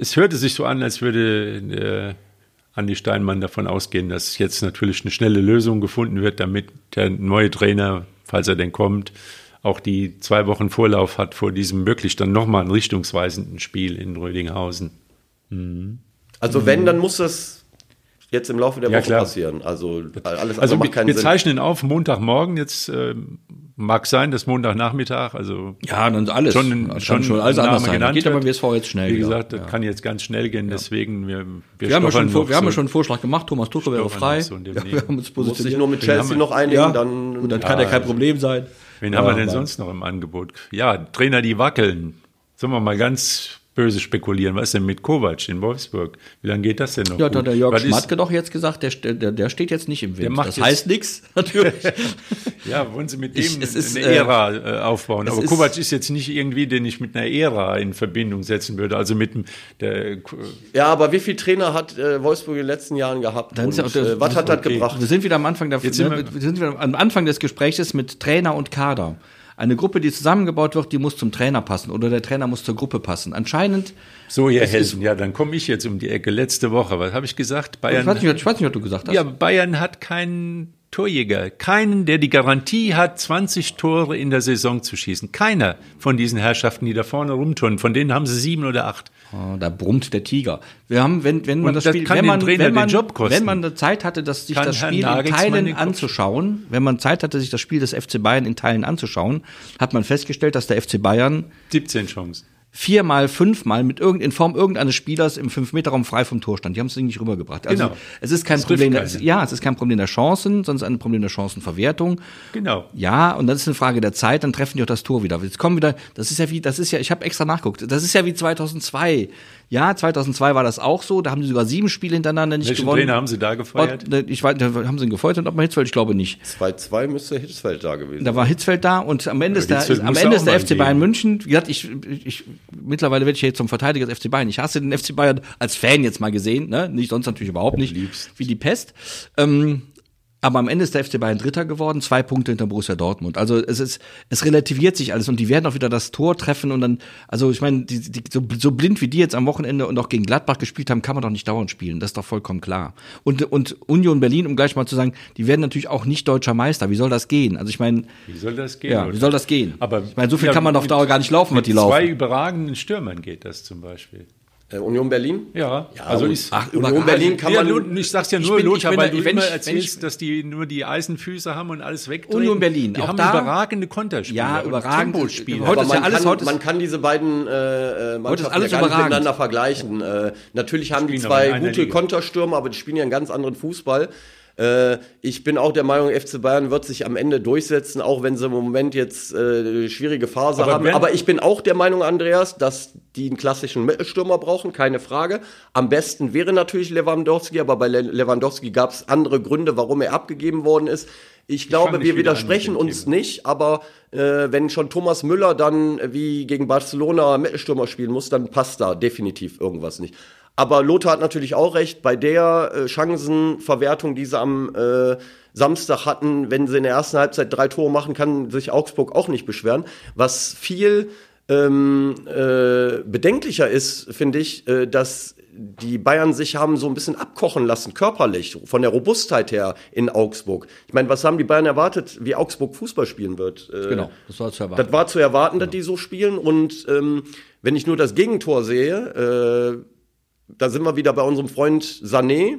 es hörte sich so an, als würde äh, Andi Steinmann davon ausgehen, dass jetzt natürlich eine schnelle Lösung gefunden wird, damit der neue Trainer, falls er denn kommt, auch die zwei Wochen Vorlauf hat vor diesem wirklich dann nochmal ein richtungsweisenden Spiel in Rödinghausen. Mhm. Also wenn, dann muss das jetzt im Laufe der ja, Woche klar. passieren. Also alles also macht keinen wir Sinn. zeichnen auf Montagmorgen jetzt äh, mag sein, dass Montagnachmittag, also ja, dann alles schon, schon, schon alles anders sein. Genannt geht aber WSV jetzt schnell. Wie gesagt, das ja. kann jetzt ganz schnell gehen. Deswegen wir wir, wir haben ja schon wir so haben ja schon einen Vorschlag gemacht. Thomas Tuchel wäre frei. So ja, *laughs* wir haben uns positioniert. Muss sich nur mit Chelsea noch einigen, dann und dann kann ja kein Problem sein. Wen haben wir denn sonst noch im Angebot? Ja, Trainer, die wackeln. Sollen wir mal ganz böse spekulieren. Was ist denn mit Kovac in Wolfsburg? Wie lange geht das denn noch? Ja, da hat der Jörg Was Schmatke doch jetzt gesagt, der, der, der steht jetzt nicht im Wind. das heißt nichts, *laughs* natürlich. *laughs* ja, wollen Sie mit dem ich, ist, eine Ära äh, aufbauen. Aber Kovac ist jetzt nicht irgendwie, den ich mit einer Ära in Verbindung setzen würde. Also mit der. Ja, aber wie viele Trainer hat äh, Wolfsburg in den letzten Jahren gehabt? Und, ja äh, was hat das okay. gebracht? Wir sind wieder am Anfang der, jetzt sind wir, wir sind wieder am Anfang des Gesprächs mit Trainer und Kader. Eine Gruppe, die zusammengebaut wird, die muss zum Trainer passen oder der Trainer muss zur Gruppe passen. Anscheinend. So, ihr Helden, ja, dann komme ich jetzt um die Ecke. Letzte Woche, was habe ich gesagt? Bayern. Ich weiß, nicht, ich weiß nicht, was du gesagt hast. Ja, Bayern hat keinen Torjäger. Keinen, der die Garantie hat, 20 Tore in der Saison zu schießen. Keiner von diesen Herrschaften, die da vorne rumturnen. Von denen haben sie sieben oder acht. Oh, da brummt der Tiger. Wir haben, wenn, wenn man das, das Spiel, wenn man, wenn man, wenn man Zeit hatte, dass sich kann das Spiel in Teilen anzuschauen, wenn man Zeit hatte, sich das Spiel des FC Bayern in Teilen anzuschauen, hat man festgestellt, dass der FC Bayern 17 Chancen viermal, fünfmal mit irgend, in Form irgendeines Spielers im Fünf-Meter-Raum frei vom Tor stand. Die haben es nicht rübergebracht. Also genau. es ist kein das Problem, der, ja, es ist kein Problem der Chancen, sondern ein Problem der Chancenverwertung. Genau. Ja, und dann ist eine Frage der Zeit, dann treffen die auch das Tor wieder. Jetzt kommen wieder, das ist ja wie, das ist ja, ich habe extra nachguckt, das ist ja wie 2002. Ja, 2002 war das auch so. Da haben sie sogar sieben Spiele hintereinander nicht Welchen gewonnen. Trainer haben sie da gefeuert? Und, ich weiß, haben sie ihn gefeuert und ob man Hitzfeld, ich glaube nicht. 2-2 müsste Hitzfeld da gewesen sein. Da war Hitzfeld da und am Ende ist der, am Ende ist der FC Bayern München. Wie gesagt, ich, ich, mittlerweile werde ich jetzt zum Verteidiger des FC Bayern. Ich hasse den FC Bayern als Fan jetzt mal gesehen, ne? Nicht sonst natürlich überhaupt nicht. Wie die Pest. Ähm, aber am Ende ist der FC Bayern Dritter geworden, zwei Punkte hinter Borussia Dortmund. Also es ist, es relativiert sich alles und die werden auch wieder das Tor treffen und dann, also ich meine, die, die, so, so blind wie die jetzt am Wochenende und auch gegen Gladbach gespielt haben, kann man doch nicht dauernd spielen. Das ist doch vollkommen klar. Und, und Union Berlin, um gleich mal zu sagen, die werden natürlich auch nicht deutscher Meister. Wie soll das gehen? Also ich meine, wie soll das gehen? Ja, wie soll das gehen? Aber ich meine, so viel ja, kann man auf Dauer gar nicht laufen, was die laufen. Zwei überragenden Stürmern geht das zum Beispiel. Äh, Union Berlin? Ja, ja also ich, ach, Union Berlin kann man. Ja, ich sag's ja nur, bin, Lothar, weil du immer erzählst, ich, dass die nur die Eisenfüße haben und alles wegdrehen. Union Berlin, die auch haben da, überragende Konterspiele. Ja, überragende Tempospiele. Heute ist ja alles, kann, heute man kann diese beiden äh, äh Mannschaften ja miteinander vergleichen. Äh, natürlich haben die zwei gute Konterstürmer, aber die spielen ja einen ganz anderen Fußball. Äh, ich bin auch der Meinung, FC Bayern wird sich am Ende durchsetzen, auch wenn sie im Moment jetzt äh, schwierige Phase aber haben. Aber ich bin auch der Meinung, Andreas, dass die einen klassischen Mittelstürmer brauchen, keine Frage. Am besten wäre natürlich Lewandowski, aber bei Lewandowski gab es andere Gründe, warum er abgegeben worden ist. Ich glaube, ich wir widersprechen uns nicht, aber äh, wenn schon Thomas Müller dann wie gegen Barcelona Mittelstürmer spielen muss, dann passt da definitiv irgendwas nicht. Aber Lothar hat natürlich auch recht, bei der äh, Chancenverwertung, die sie am äh, Samstag hatten, wenn sie in der ersten Halbzeit drei Tore machen, kann sich Augsburg auch nicht beschweren. Was viel ähm, äh, bedenklicher ist, finde ich, äh, dass die Bayern sich haben so ein bisschen abkochen lassen, körperlich, von der Robustheit her in Augsburg. Ich meine, was haben die Bayern erwartet, wie Augsburg Fußball spielen wird? Äh, genau, das war zu erwarten. Das war zu erwarten, genau. dass die so spielen. Und ähm, wenn ich nur das Gegentor sehe, äh, da sind wir wieder bei unserem Freund Sané,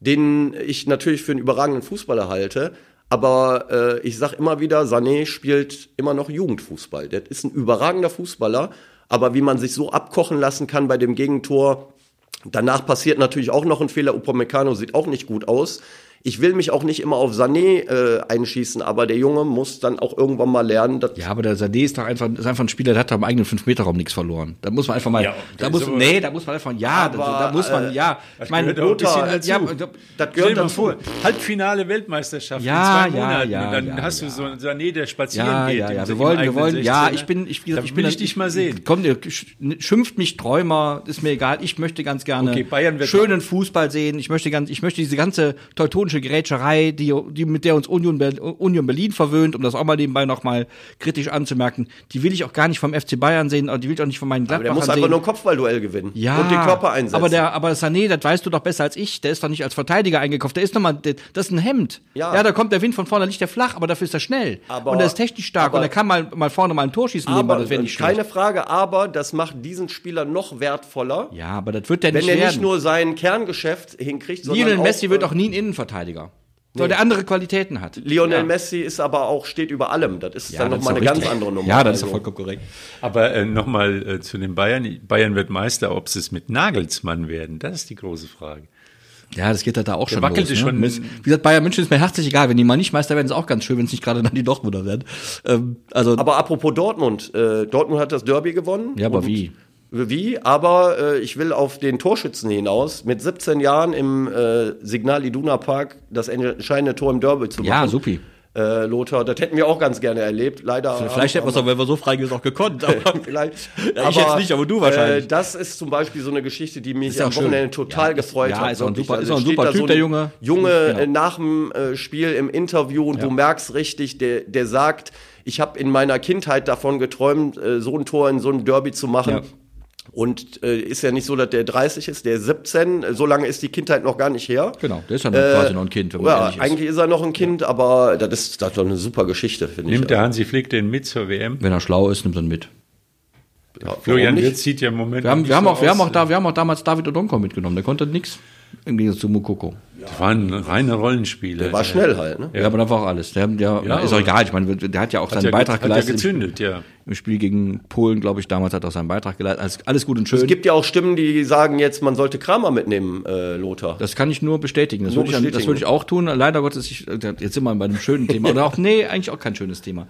den ich natürlich für einen überragenden Fußballer halte. Aber äh, ich sage immer wieder, Sané spielt immer noch Jugendfußball. Der ist ein überragender Fußballer. Aber wie man sich so abkochen lassen kann bei dem Gegentor, Danach passiert natürlich auch noch ein Fehler. Upamecano sieht auch nicht gut aus. Ich will mich auch nicht immer auf Sané äh, einschießen, aber der Junge muss dann auch irgendwann mal lernen. Dass Ja, aber der Sané ist doch einfach, ist einfach ein Spieler, der hat am eigenen 5-Meter-Raum nichts verloren. Da muss man einfach mal, Ja, da muss, aber- nee, da muss man einfach, ja, da, da muss man, äh, ja. Ich meine, bisschen dazu. ja, das gehört dazu. vor, Halbfinale Weltmeisterschaft Ja, in zwei ja, Monaten ja, und dann ja, hast du so einen Sané, der spazieren ja, geht. ja, ja. Wir wollen, wir wollen, ja, 16er. ich bin, ich, wie gesagt, Da ich will bin ich dich mal sehen. Komm, schimpft mich Träumer, ist mir egal. Ich möchte ganz gerne Okay, Bayern wird- schönen Fußball sehen. Ich möchte ganz, ich möchte diese ganze teutonische Gerätscherei, die, die mit der uns Union, Union Berlin verwöhnt, um das auch mal nebenbei noch mal kritisch anzumerken, die will ich auch gar nicht vom FC Bayern sehen, und die will ich auch nicht von meinen aber der muss einfach sehen. nur ein Kopfballduell gewinnen Ja, und den Körper einsetzen. aber der, aber Sané, das weißt du doch besser als ich. Der ist doch nicht als Verteidiger eingekauft. Der ist nochmal, das ist ein Hemd. Ja. ja, da kommt der Wind von vorne, liegt der flach, aber dafür ist er schnell. Aber- und er ist technisch stark aber- und er kann mal, mal vorne mal ein Tor schießen, aber das wäre nicht keine schlecht. Frage, aber das macht diesen Spieler noch wertvoller, Ja, aber das wird der wenn nicht er werden. nicht nur sein Kerngeschäft hinkriegt, sondern Lionel Messi wird äh, auch nie ein Innenverteidiger. Weil der andere Qualitäten hat. Lionel ja. Messi ist aber auch steht über allem. Das ist dann das nochmal ist eine doch ganz richtig. andere Nummer. Ja, das ist Also, doch vollkommen korrekt. Aber äh, nochmal äh, zu den Bayern. Bayern wird Meister, ob sie es mit Nagelsmann werden, das ist die große Frage. Ja, das geht halt da auch schon wackelte los. schon- Ne? Wie gesagt, Bayern München ist mir herzlich egal. Wenn die mal nicht Meister werden, ist auch ganz schön, wenn es nicht gerade dann die Dortmunder werden. Ähm, also, Aber apropos Dortmund, äh, Dortmund hat das Derby gewonnen. ja, aber wie? Wie? Aber äh, ich will auf den Torschützen hinaus. Mit 17 Jahren im äh, Signal Iduna Park das entscheidende Tor im Derby zu machen. Ja, supi. Äh, Lothar, das hätten wir auch ganz gerne erlebt. Leider. Vielleicht hätten wir es auch, wenn wir so frei auch gekonnt. Aber *laughs* Vielleicht. Ja, ich jetzt nicht, aber du wahrscheinlich. Äh, das ist zum Beispiel so eine Geschichte, die mich am schön. Wochenende total Ja, gefreut ja, hat. ist auch ein super- ist auch ein super Typ, so der Junge. Junge Genau. äh, nach dem äh, Spiel im Interview und du merkst richtig, der, der sagt, ich habe in meiner Kindheit davon geträumt, äh, so ein Tor in so einem Derby zu machen. Ja. Und äh, ist ja nicht so, dass der 30 ist, der 17, so lange ist die Kindheit noch gar nicht her. Genau, der ist ja noch quasi noch ein Kind, wenn man Ja, ehrlich ist. eigentlich ist er noch ein Kind, aber das ist, das ist doch eine super Geschichte, finde ich. Nimmt der Hansi Flick den mit zur WM? Wenn er schlau ist, nimmt er ihn mit. Ja, Florian? Wirtz sieht ja im Moment Wir haben, nicht wir haben so auch, wir haben aus, auch da, wir haben auch damals David Odonko mitgenommen. Der konnte nix. Im Gegensatz zu Mukoko. Das waren reine Rollenspiele. Der war schnell halt, ne? Ja, aber das war auch alles. Der, der Ja, ist auch egal. Ich meine, der hat ja auch Hat seinen ja, Beitrag hat ja geleistet. gezündet, ja. Im Spiel gegen Polen, glaube ich, damals hat er auch seinen Beitrag geleistet. Alles, alles gut und schön. Es gibt ja auch Stimmen, die sagen jetzt, man sollte Kramer mitnehmen, äh, Lothar. Das kann ich nur bestätigen. Das würde ich, würde ich auch tun. Leider Gottes, ich, jetzt sind wir bei einem schönen Thema. *laughs* Oder auch, nee, eigentlich auch kein schönes Thema.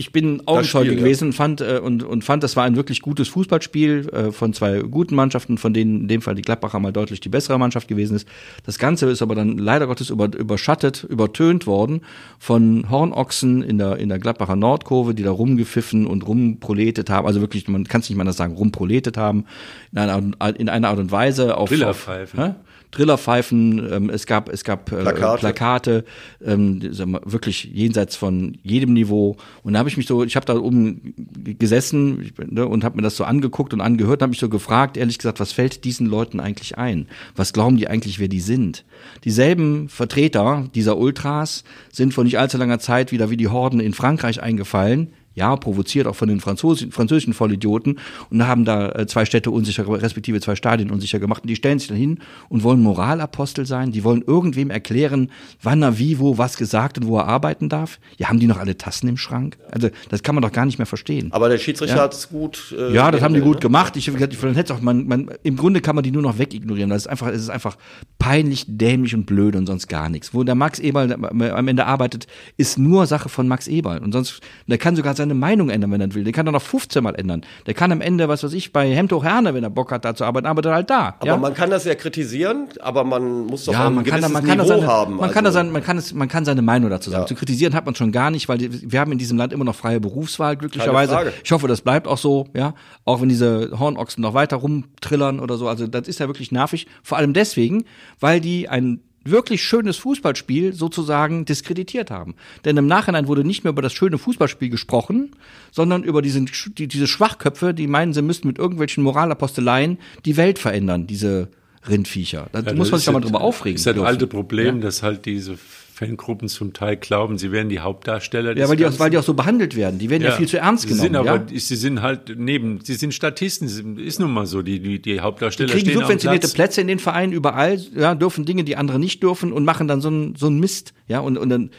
Ich bin Augenscheu Spiel, ja. gewesen fand, äh, und, und fand, das war ein wirklich gutes Fußballspiel äh, von zwei guten Mannschaften, von denen in dem Fall die Gladbacher mal deutlich die bessere Mannschaft gewesen ist. Das Ganze ist aber dann leider Gottes über, überschattet, übertönt worden von Hornochsen in der, in der Gladbacher Nordkurve, die da rumgepfiffen und rumproletet haben. Also wirklich, man kann es nicht mal das sagen, rumproletet haben. In einer, Art- in einer Art und Weise auf. Trillerpfeifen. Auf? Trillerpfeifen, ähm, es gab, es gab äh, Plakate. Plakate ähm, mal, wirklich jenseits von jedem Niveau. Und da habe ich mich so, ich habe da oben gesessen ne, und habe mir das so angeguckt und angehört und habe mich so gefragt, ehrlich gesagt, was fällt diesen Leuten eigentlich ein? Was glauben die eigentlich, wer die sind? Dieselben Vertreter dieser Ultras sind vor nicht allzu langer Zeit wieder wie die Horden in Frankreich eingefallen. Ja, provoziert auch von den Franzosen, französischen Vollidioten und haben da äh, zwei Städte unsicher, respektive zwei Stadien unsicher gemacht. Und die stellen sich dann hin und wollen Moralapostel sein. Die wollen irgendwem erklären, wann er wie, wo, was gesagt und wo er arbeiten darf. Ja, haben die noch alle Tassen im Schrank? Also, das kann man doch gar nicht mehr verstehen. Aber der Schiedsrichter Ja. hat es gut. Äh, Ja, das haben die gut ne? gemacht. Ich, ich, ich hätte auch, man, man, im Grunde kann man die nur noch wegignorieren. Das ist einfach, es ist einfach peinlich, dämlich und blöd und sonst gar nichts. Wo der Max Eberl am Ende arbeitet, ist nur Sache von Max Eberl. Und sonst, der kann sogar seine Meinung ändern, wenn er will. Der kann doch noch 15 Mal ändern. Der kann am Ende, was weiß ich, bei Hemd hoch Herne, wenn er Bock hat, da zu arbeiten, arbeitet er halt da. Aber ja? man kann das ja kritisieren, aber man muss doch ja, auch ein man kann, gewisses man kann Niveau seine, haben. Man kann also. sein, man kann es, man kann seine Meinung dazu sagen. Ja. Zu kritisieren hat man schon gar nicht, weil die, wir haben in diesem Land immer noch freie Berufswahl, glücklicherweise. Ich hoffe, das bleibt auch so, ja. Auch wenn diese Hornochsen noch weiter rumtrillern oder so. Also, das ist ja wirklich nervig. Vor allem deswegen, weil die ein wirklich schönes Fußballspiel sozusagen diskreditiert haben. Denn im Nachhinein wurde nicht mehr über das schöne Fußballspiel gesprochen, sondern über diesen, die, diese Schwachköpfe, die meinen, sie müssten mit irgendwelchen Moralaposteleien die Welt verändern, diese Rindviecher. Da Ja, muss man das sich ja mal drüber das- aufregen. ist das dürfen. alte Problem, dass halt diese Fangruppen zum Teil glauben, sie wären die Hauptdarsteller. Ja, weil die, auch, weil die auch so behandelt werden. Die werden ja, viel zu ernst sie genommen. Sind aber, ja? Sie sind halt neben, sie sind Statisten, sie ist nun mal so, die, die, die Hauptdarsteller kriegen stehen am subventionierte Platz. Plätze in den Vereinen überall, ja, dürfen Dinge, die andere nicht dürfen und machen dann so einen so einen Mist, ja, und, und dann,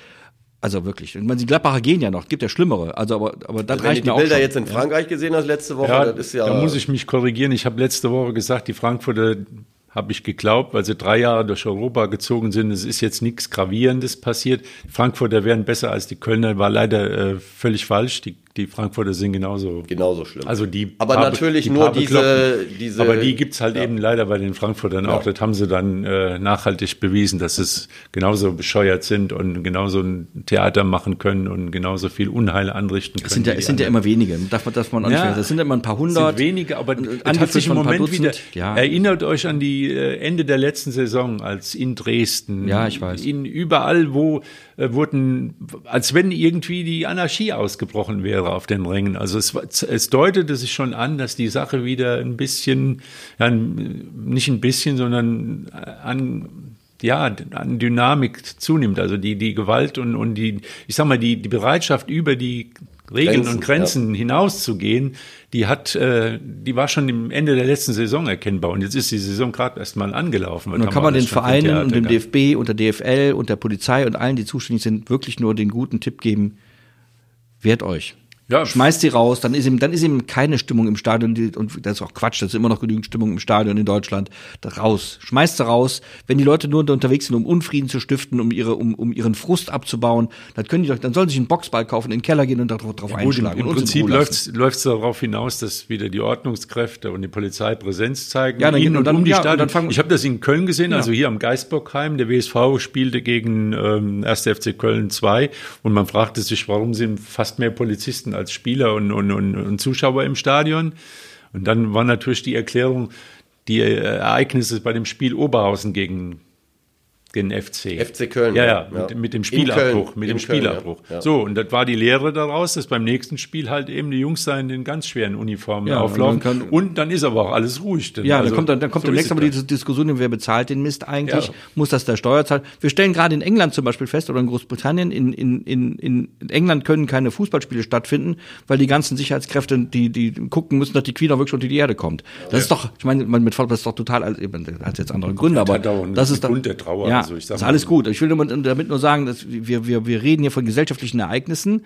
also wirklich, ich meine, die Gladbacher gehen ja noch, gibt ja schlimmere, also aber, aber das Wenn du reicht die mir auch Bilder schon. jetzt in Frankreich gesehen hast letzte Woche, Ja, das ist ja. da muss ich mich korrigieren. Ich habe letzte Woche gesagt, die Frankfurter habe ich geglaubt, weil sie drei Jahre durch Europa gezogen sind. Es ist jetzt nichts Gravierendes passiert. Die Frankfurter wären besser als die Kölner, war leider äh, völlig falsch. Die die Frankfurter sind genauso. Genauso schlimm. Also die aber Pabe, natürlich die nur diese, diese. Aber die gibt's halt ja. eben leider bei den Frankfurtern auch. Ja. Das haben sie dann äh, nachhaltig bewiesen, dass es genauso bescheuert sind und genauso ein Theater machen können und genauso viel Unheil anrichten können. Es sind ja, es sind ja immer wenige. Darf man, darf man auch nicht Ja. Das sind immer ein paar sind hundert. wenige, aber es hat sich im von ein paar Moment wieder. Dutzend. Ja. Erinnert euch an die äh, Ende der letzten Saison, als in Dresden. Ja, ich weiß. In überall, wo wurden, als wenn irgendwie die Anarchie ausgebrochen wäre auf den Rängen. Also es, es deutete sich schon an, dass die Sache wieder ein bisschen, ja, nicht ein bisschen, sondern an ja, an Dynamik zunimmt. Also die, die Gewalt und, und die, ich sag mal, die, die Bereitschaft über die Regeln Grenzen, und Grenzen hinauszugehen, die hat, äh, die war schon im Ende der letzten Saison erkennbar. Und jetzt ist die Saison gerade erst mal angelaufen. Und dann kann man den Vereinen und dem DFB und der DFL und der Polizei und allen, die zuständig sind, wirklich nur den guten Tipp geben, wehrt euch. Ja. Schmeißt sie raus, dann ist ihm, dann ist ihm keine Stimmung im Stadion, die, und das ist auch Quatsch, das ist immer noch genügend Stimmung im Stadion in Deutschland. Da raus. Schmeißt sie raus. Wenn die Leute nur unterwegs sind, um Unfrieden zu stiften, um ihre, um, um ihren Frust abzubauen, dann können die doch, dann sollen sie sich einen Boxball kaufen, in den Keller gehen und darauf drauf Gut, einschlagen. Im in Prinzip läuft es darauf hinaus, dass wieder die Ordnungskräfte und die Polizei Präsenz zeigen. Ja, dann in gehen- und dann- um die ja, fangen- ich habe das in Köln gesehen, also hier am Geisbockheim. Der WSV spielte gegen ähm, 1. FC Köln 2 und man fragte sich, warum sind fast mehr Polizisten als Spieler und, und, und, und Zuschauer im Stadion. Und dann war natürlich die Erklärung, die Ereignisse bei dem Spiel Oberhausen gegen den FC. FC Köln, Ja, ja, ja. Mit, mit dem Spielabbruch. Mit In dem Köln. Spielabbruch. Ja. So, und das war die Lehre daraus, dass beim nächsten Spiel halt eben die Jungs da in den ganz schweren Uniformen Ja, und auflaufen. Und, kann- dann ist aber auch alles ruhig. Denn Ja, also, dann kommt, dann, dann kommt so demnächst aber es diese Diskussion, wer bezahlt den Mist eigentlich? Ja. Muss das der Steuer zahlen? Wir stellen gerade in England zum Beispiel fest oder in Großbritannien, in, in, in, in England können keine Fußballspiele stattfinden, weil die ganzen Sicherheitskräfte, die, die gucken müssen, dass die Queen auch wirklich unter die Erde kommt. Das ist doch, ich meine, man mit Football ist doch total, also, das hat jetzt andere Gründe, aber einen das ist dann, Grund der Trauer, Ja, also ich sag ist alles gut. Ich will nur damit nur sagen, dass wir, wir, wir reden hier von gesellschaftlichen Ereignissen,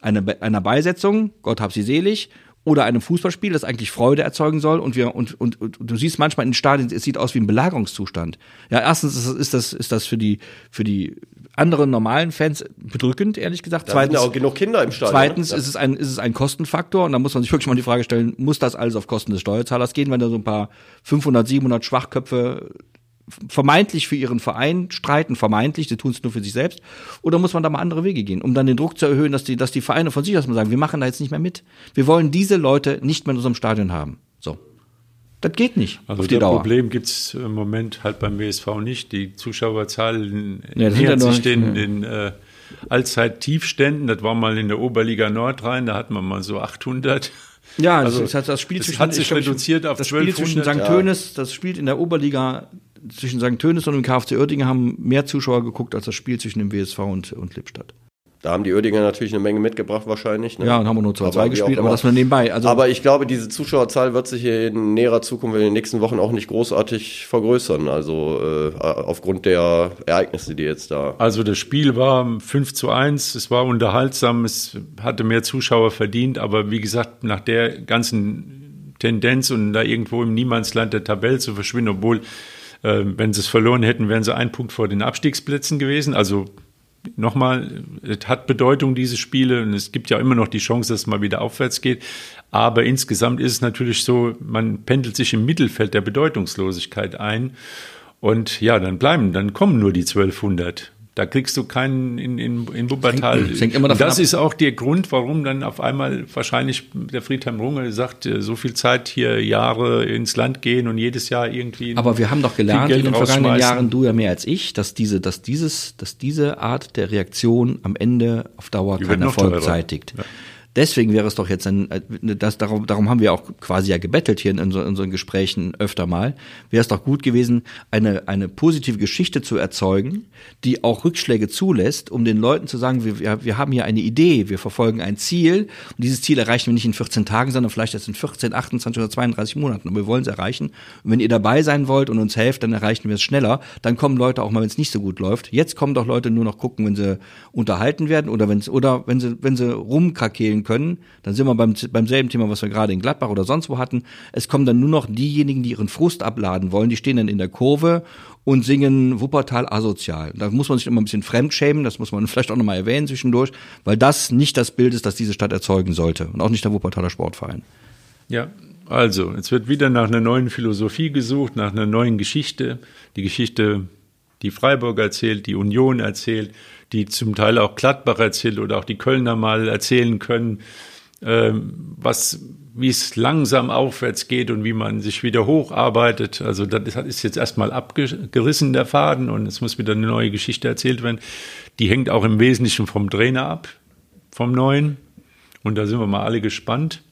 einer, einer Beisetzung, Gott hab sie selig, oder einem Fußballspiel, das eigentlich Freude erzeugen soll. Und wir und, und, und du siehst manchmal in den Stadien, es sieht aus wie ein Belagerungszustand. Ja, erstens ist das, ist das, für die für die anderen normalen Fans bedrückend, ehrlich gesagt. Da sind ja auch genug Kinder im Stadion. Zweitens ne? ist es ein ist es ein Kostenfaktor und da muss man sich wirklich mal die Frage stellen, muss das alles auf Kosten des Steuerzahlers gehen, wenn da so ein paar 500, 700 Schwachköpfe vermeintlich für ihren Verein streiten, vermeintlich, die tun es nur für sich selbst, oder muss man da mal andere Wege gehen, um dann den Druck zu erhöhen, dass die, dass die Vereine von sich aus mal sagen, wir machen da jetzt nicht mehr mit. Wir wollen diese Leute nicht mehr in unserem Stadion haben. So. Das geht nicht Also auf die das Dauer. Problem gibt's im Moment halt beim WSV nicht. Die Zuschauerzahlen Ja, nähern sich nicht- den, den äh, Allzeit-Tiefständen. Das war mal in der Oberliga Nordrhein, da hatten wir mal so 800. Ja, Also, das, das, das Spiel das zwischen hat sich reduziert auf das Spiel zwischen 1200, St. Tönis, das spielt in der Oberliga zwischen St. Tönis und dem KfC Oerdingen haben mehr Zuschauer geguckt als das Spiel zwischen dem WSV und, und Lippstadt. Da haben die Oerdinger natürlich eine Menge mitgebracht wahrscheinlich. Ne? Ja, und haben wir nur 2-2 Aber wie auch gespielt, aber immer. das nur nebenbei. Also aber ich glaube, diese Zuschauerzahl wird sich in näherer Zukunft in den nächsten Wochen auch nicht großartig vergrößern. Also äh, aufgrund der Ereignisse, die jetzt da. Also das Spiel war 5 zu 1, es war unterhaltsam, es hatte mehr Zuschauer verdient, aber wie gesagt, nach der ganzen Tendenz und da irgendwo im Niemandsland der Tabelle zu verschwinden, obwohl, wenn sie es verloren hätten, wären sie ein Punkt vor den Abstiegsplätzen gewesen. Also nochmal, es hat Bedeutung, diese Spiele, und es gibt ja immer noch die Chance, dass es mal wieder aufwärts geht. Aber insgesamt ist es natürlich so, man pendelt sich im Mittelfeld der Bedeutungslosigkeit ein. Und ja, dann bleiben, dann kommen nur die 1200. Da kriegst du keinen in, in, in Wuppertal. es hängt das ab. ist auch der Grund, warum dann auf einmal wahrscheinlich der Friedhelm Runge sagt, äh, so viel Zeit hier Jahre ins Land gehen und jedes Jahr irgendwie. Aber wir haben doch gelernt in den vergangenen. Jahren, du ja mehr als ich, dass diese, dass dieses, dass diese Art der Reaktion am Ende auf Dauer keinen Erfolg teurer. zeitigt. Deswegen wäre es doch jetzt ein, äh, das, darum, darum haben wir auch quasi ja gebettelt hier in, in unseren Gesprächen öfter mal, wäre es doch gut gewesen, eine, eine positive Geschichte zu erzeugen, die auch Rückschläge zulässt, um den Leuten zu sagen, wir, wir, haben hier eine Idee, wir verfolgen ein Ziel und dieses Ziel erreichen wir nicht in 14 Tagen, sondern vielleicht erst in 14, 28 oder 32 Monaten. Aber wir wollen es erreichen. Und wenn ihr dabei sein wollt und uns helft, dann erreichen wir es schneller. Dann kommen Leute auch mal, wenn es nicht so gut läuft. Jetzt kommen doch Leute nur noch gucken, wenn sie unterhalten werden oder wenn oder wenn sie wenn sie rumkrakehlen können, dann sind wir beim, beim selben Thema, was wir gerade in Gladbach oder sonst wo hatten. Es kommen dann nur noch diejenigen, die ihren Frust abladen wollen, die stehen dann in der Kurve und singen Wuppertal asozial. Da muss man sich immer ein bisschen fremdschämen, das muss man *laughs* vielleicht auch nochmal erwähnen zwischendurch, weil das nicht das Bild ist, das diese Stadt erzeugen sollte und auch nicht der Wuppertaler Sportverein. Ja, also, es wird wieder nach einer neuen Philosophie gesucht, nach einer neuen Geschichte. Die Geschichte, die Freiburg erzählt, die Union erzählt, die zum Teil auch Gladbach erzählt oder auch die Kölner mal erzählen können, ähm, was, wie es langsam aufwärts geht und wie man sich wieder hocharbeitet. Also das ist jetzt erstmal abgerissen, der Faden, und es muss wieder eine neue Geschichte erzählt werden. Die hängt auch im Wesentlichen vom Trainer ab, vom neuen. Und da sind wir mal alle gespannt.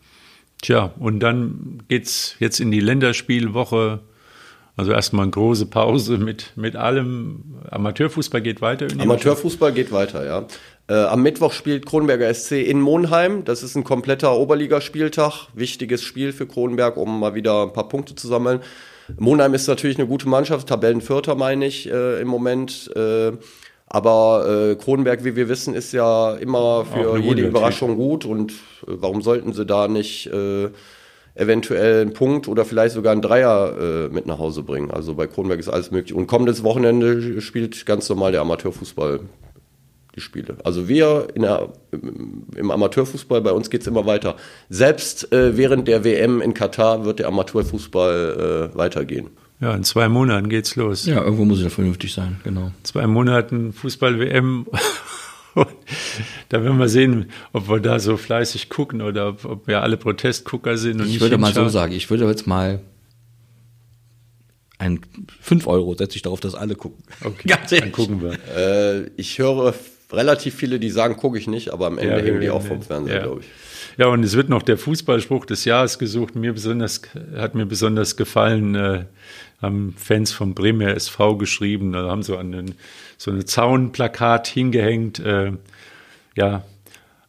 Tja, und dann geht's jetzt in die Länderspielwoche. Also erstmal eine große Pause mit, mit allem. Amateurfußball geht weiter. Amateurfußball geht weiter, ja. Äh, am Mittwoch spielt Kronberger SC in Monheim. Das ist ein kompletter Oberligaspieltag. Wichtiges Spiel für Kronberg, um mal wieder ein paar Punkte zu sammeln. Monheim ist natürlich eine gute Mannschaft, Tabellenvierter meine ich äh, im Moment. Äh, aber äh, Kronberg, wie wir wissen, ist ja immer für jede Überraschung gut. Und äh, warum sollten sie da nicht äh, eventuell einen Punkt oder vielleicht sogar einen Dreier äh, mit nach Hause bringen? Also bei Kronberg ist alles möglich. Und kommendes Wochenende spielt ganz normal der Amateurfußball die Spiele. Also wir der, im Amateurfußball, bei uns geht es immer weiter. Selbst äh, während der WM in Katar wird der Amateurfußball äh, weitergehen. Ja, in zwei Monaten geht's los. Ja, irgendwo muss es ja vernünftig sein, genau. Zwei Monaten Fußball-WM. *laughs* da werden wir sehen, ob wir da so fleißig gucken oder ob, ob wir alle Protestgucker sind. ich würde mal so sagen, ich würde jetzt mal ein 5 Euro setze ich darauf, dass alle gucken. Okay, *laughs* Ganz dann gucken wir. Äh, ich höre relativ viele, die sagen, gucke ich nicht, aber am Ende ja, hängen die auch vom Fernseher, ja. glaube ich. Ja, und es wird noch der Fußballspruch des Jahres gesucht. Mir besonders, hat mir besonders gefallen, äh, haben Fans vom Bremer SV geschrieben, da haben so einen, so eine Zaunplakat hingehängt, äh, ja,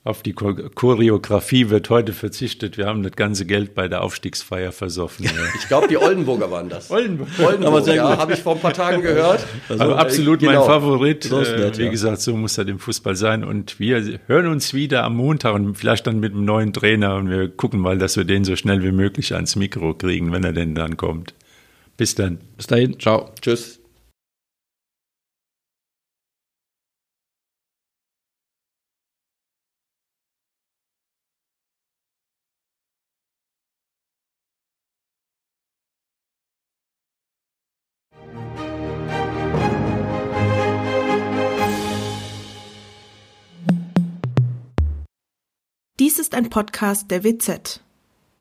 auf die Choreografie wird heute verzichtet. Wir haben das ganze Geld bei der Aufstiegsfeier versoffen. *laughs* Ich glaube, die Oldenburger waren das. Oldenburg. Oldenburg, ja, habe ich vor ein paar Tagen gehört. Also, Aber absolut genau. mein Favorit. So nett, äh, wie ja. gesagt, so muss er im Fußball sein. Und wir hören uns wieder am Montag und vielleicht dann mit einem neuen Trainer und wir gucken mal, dass wir den so schnell wie möglich ans Mikro kriegen, wenn er denn dann kommt. Bis dann. Bis dahin. Ciao. Tschüss. Dies ist ein Podcast der WZ.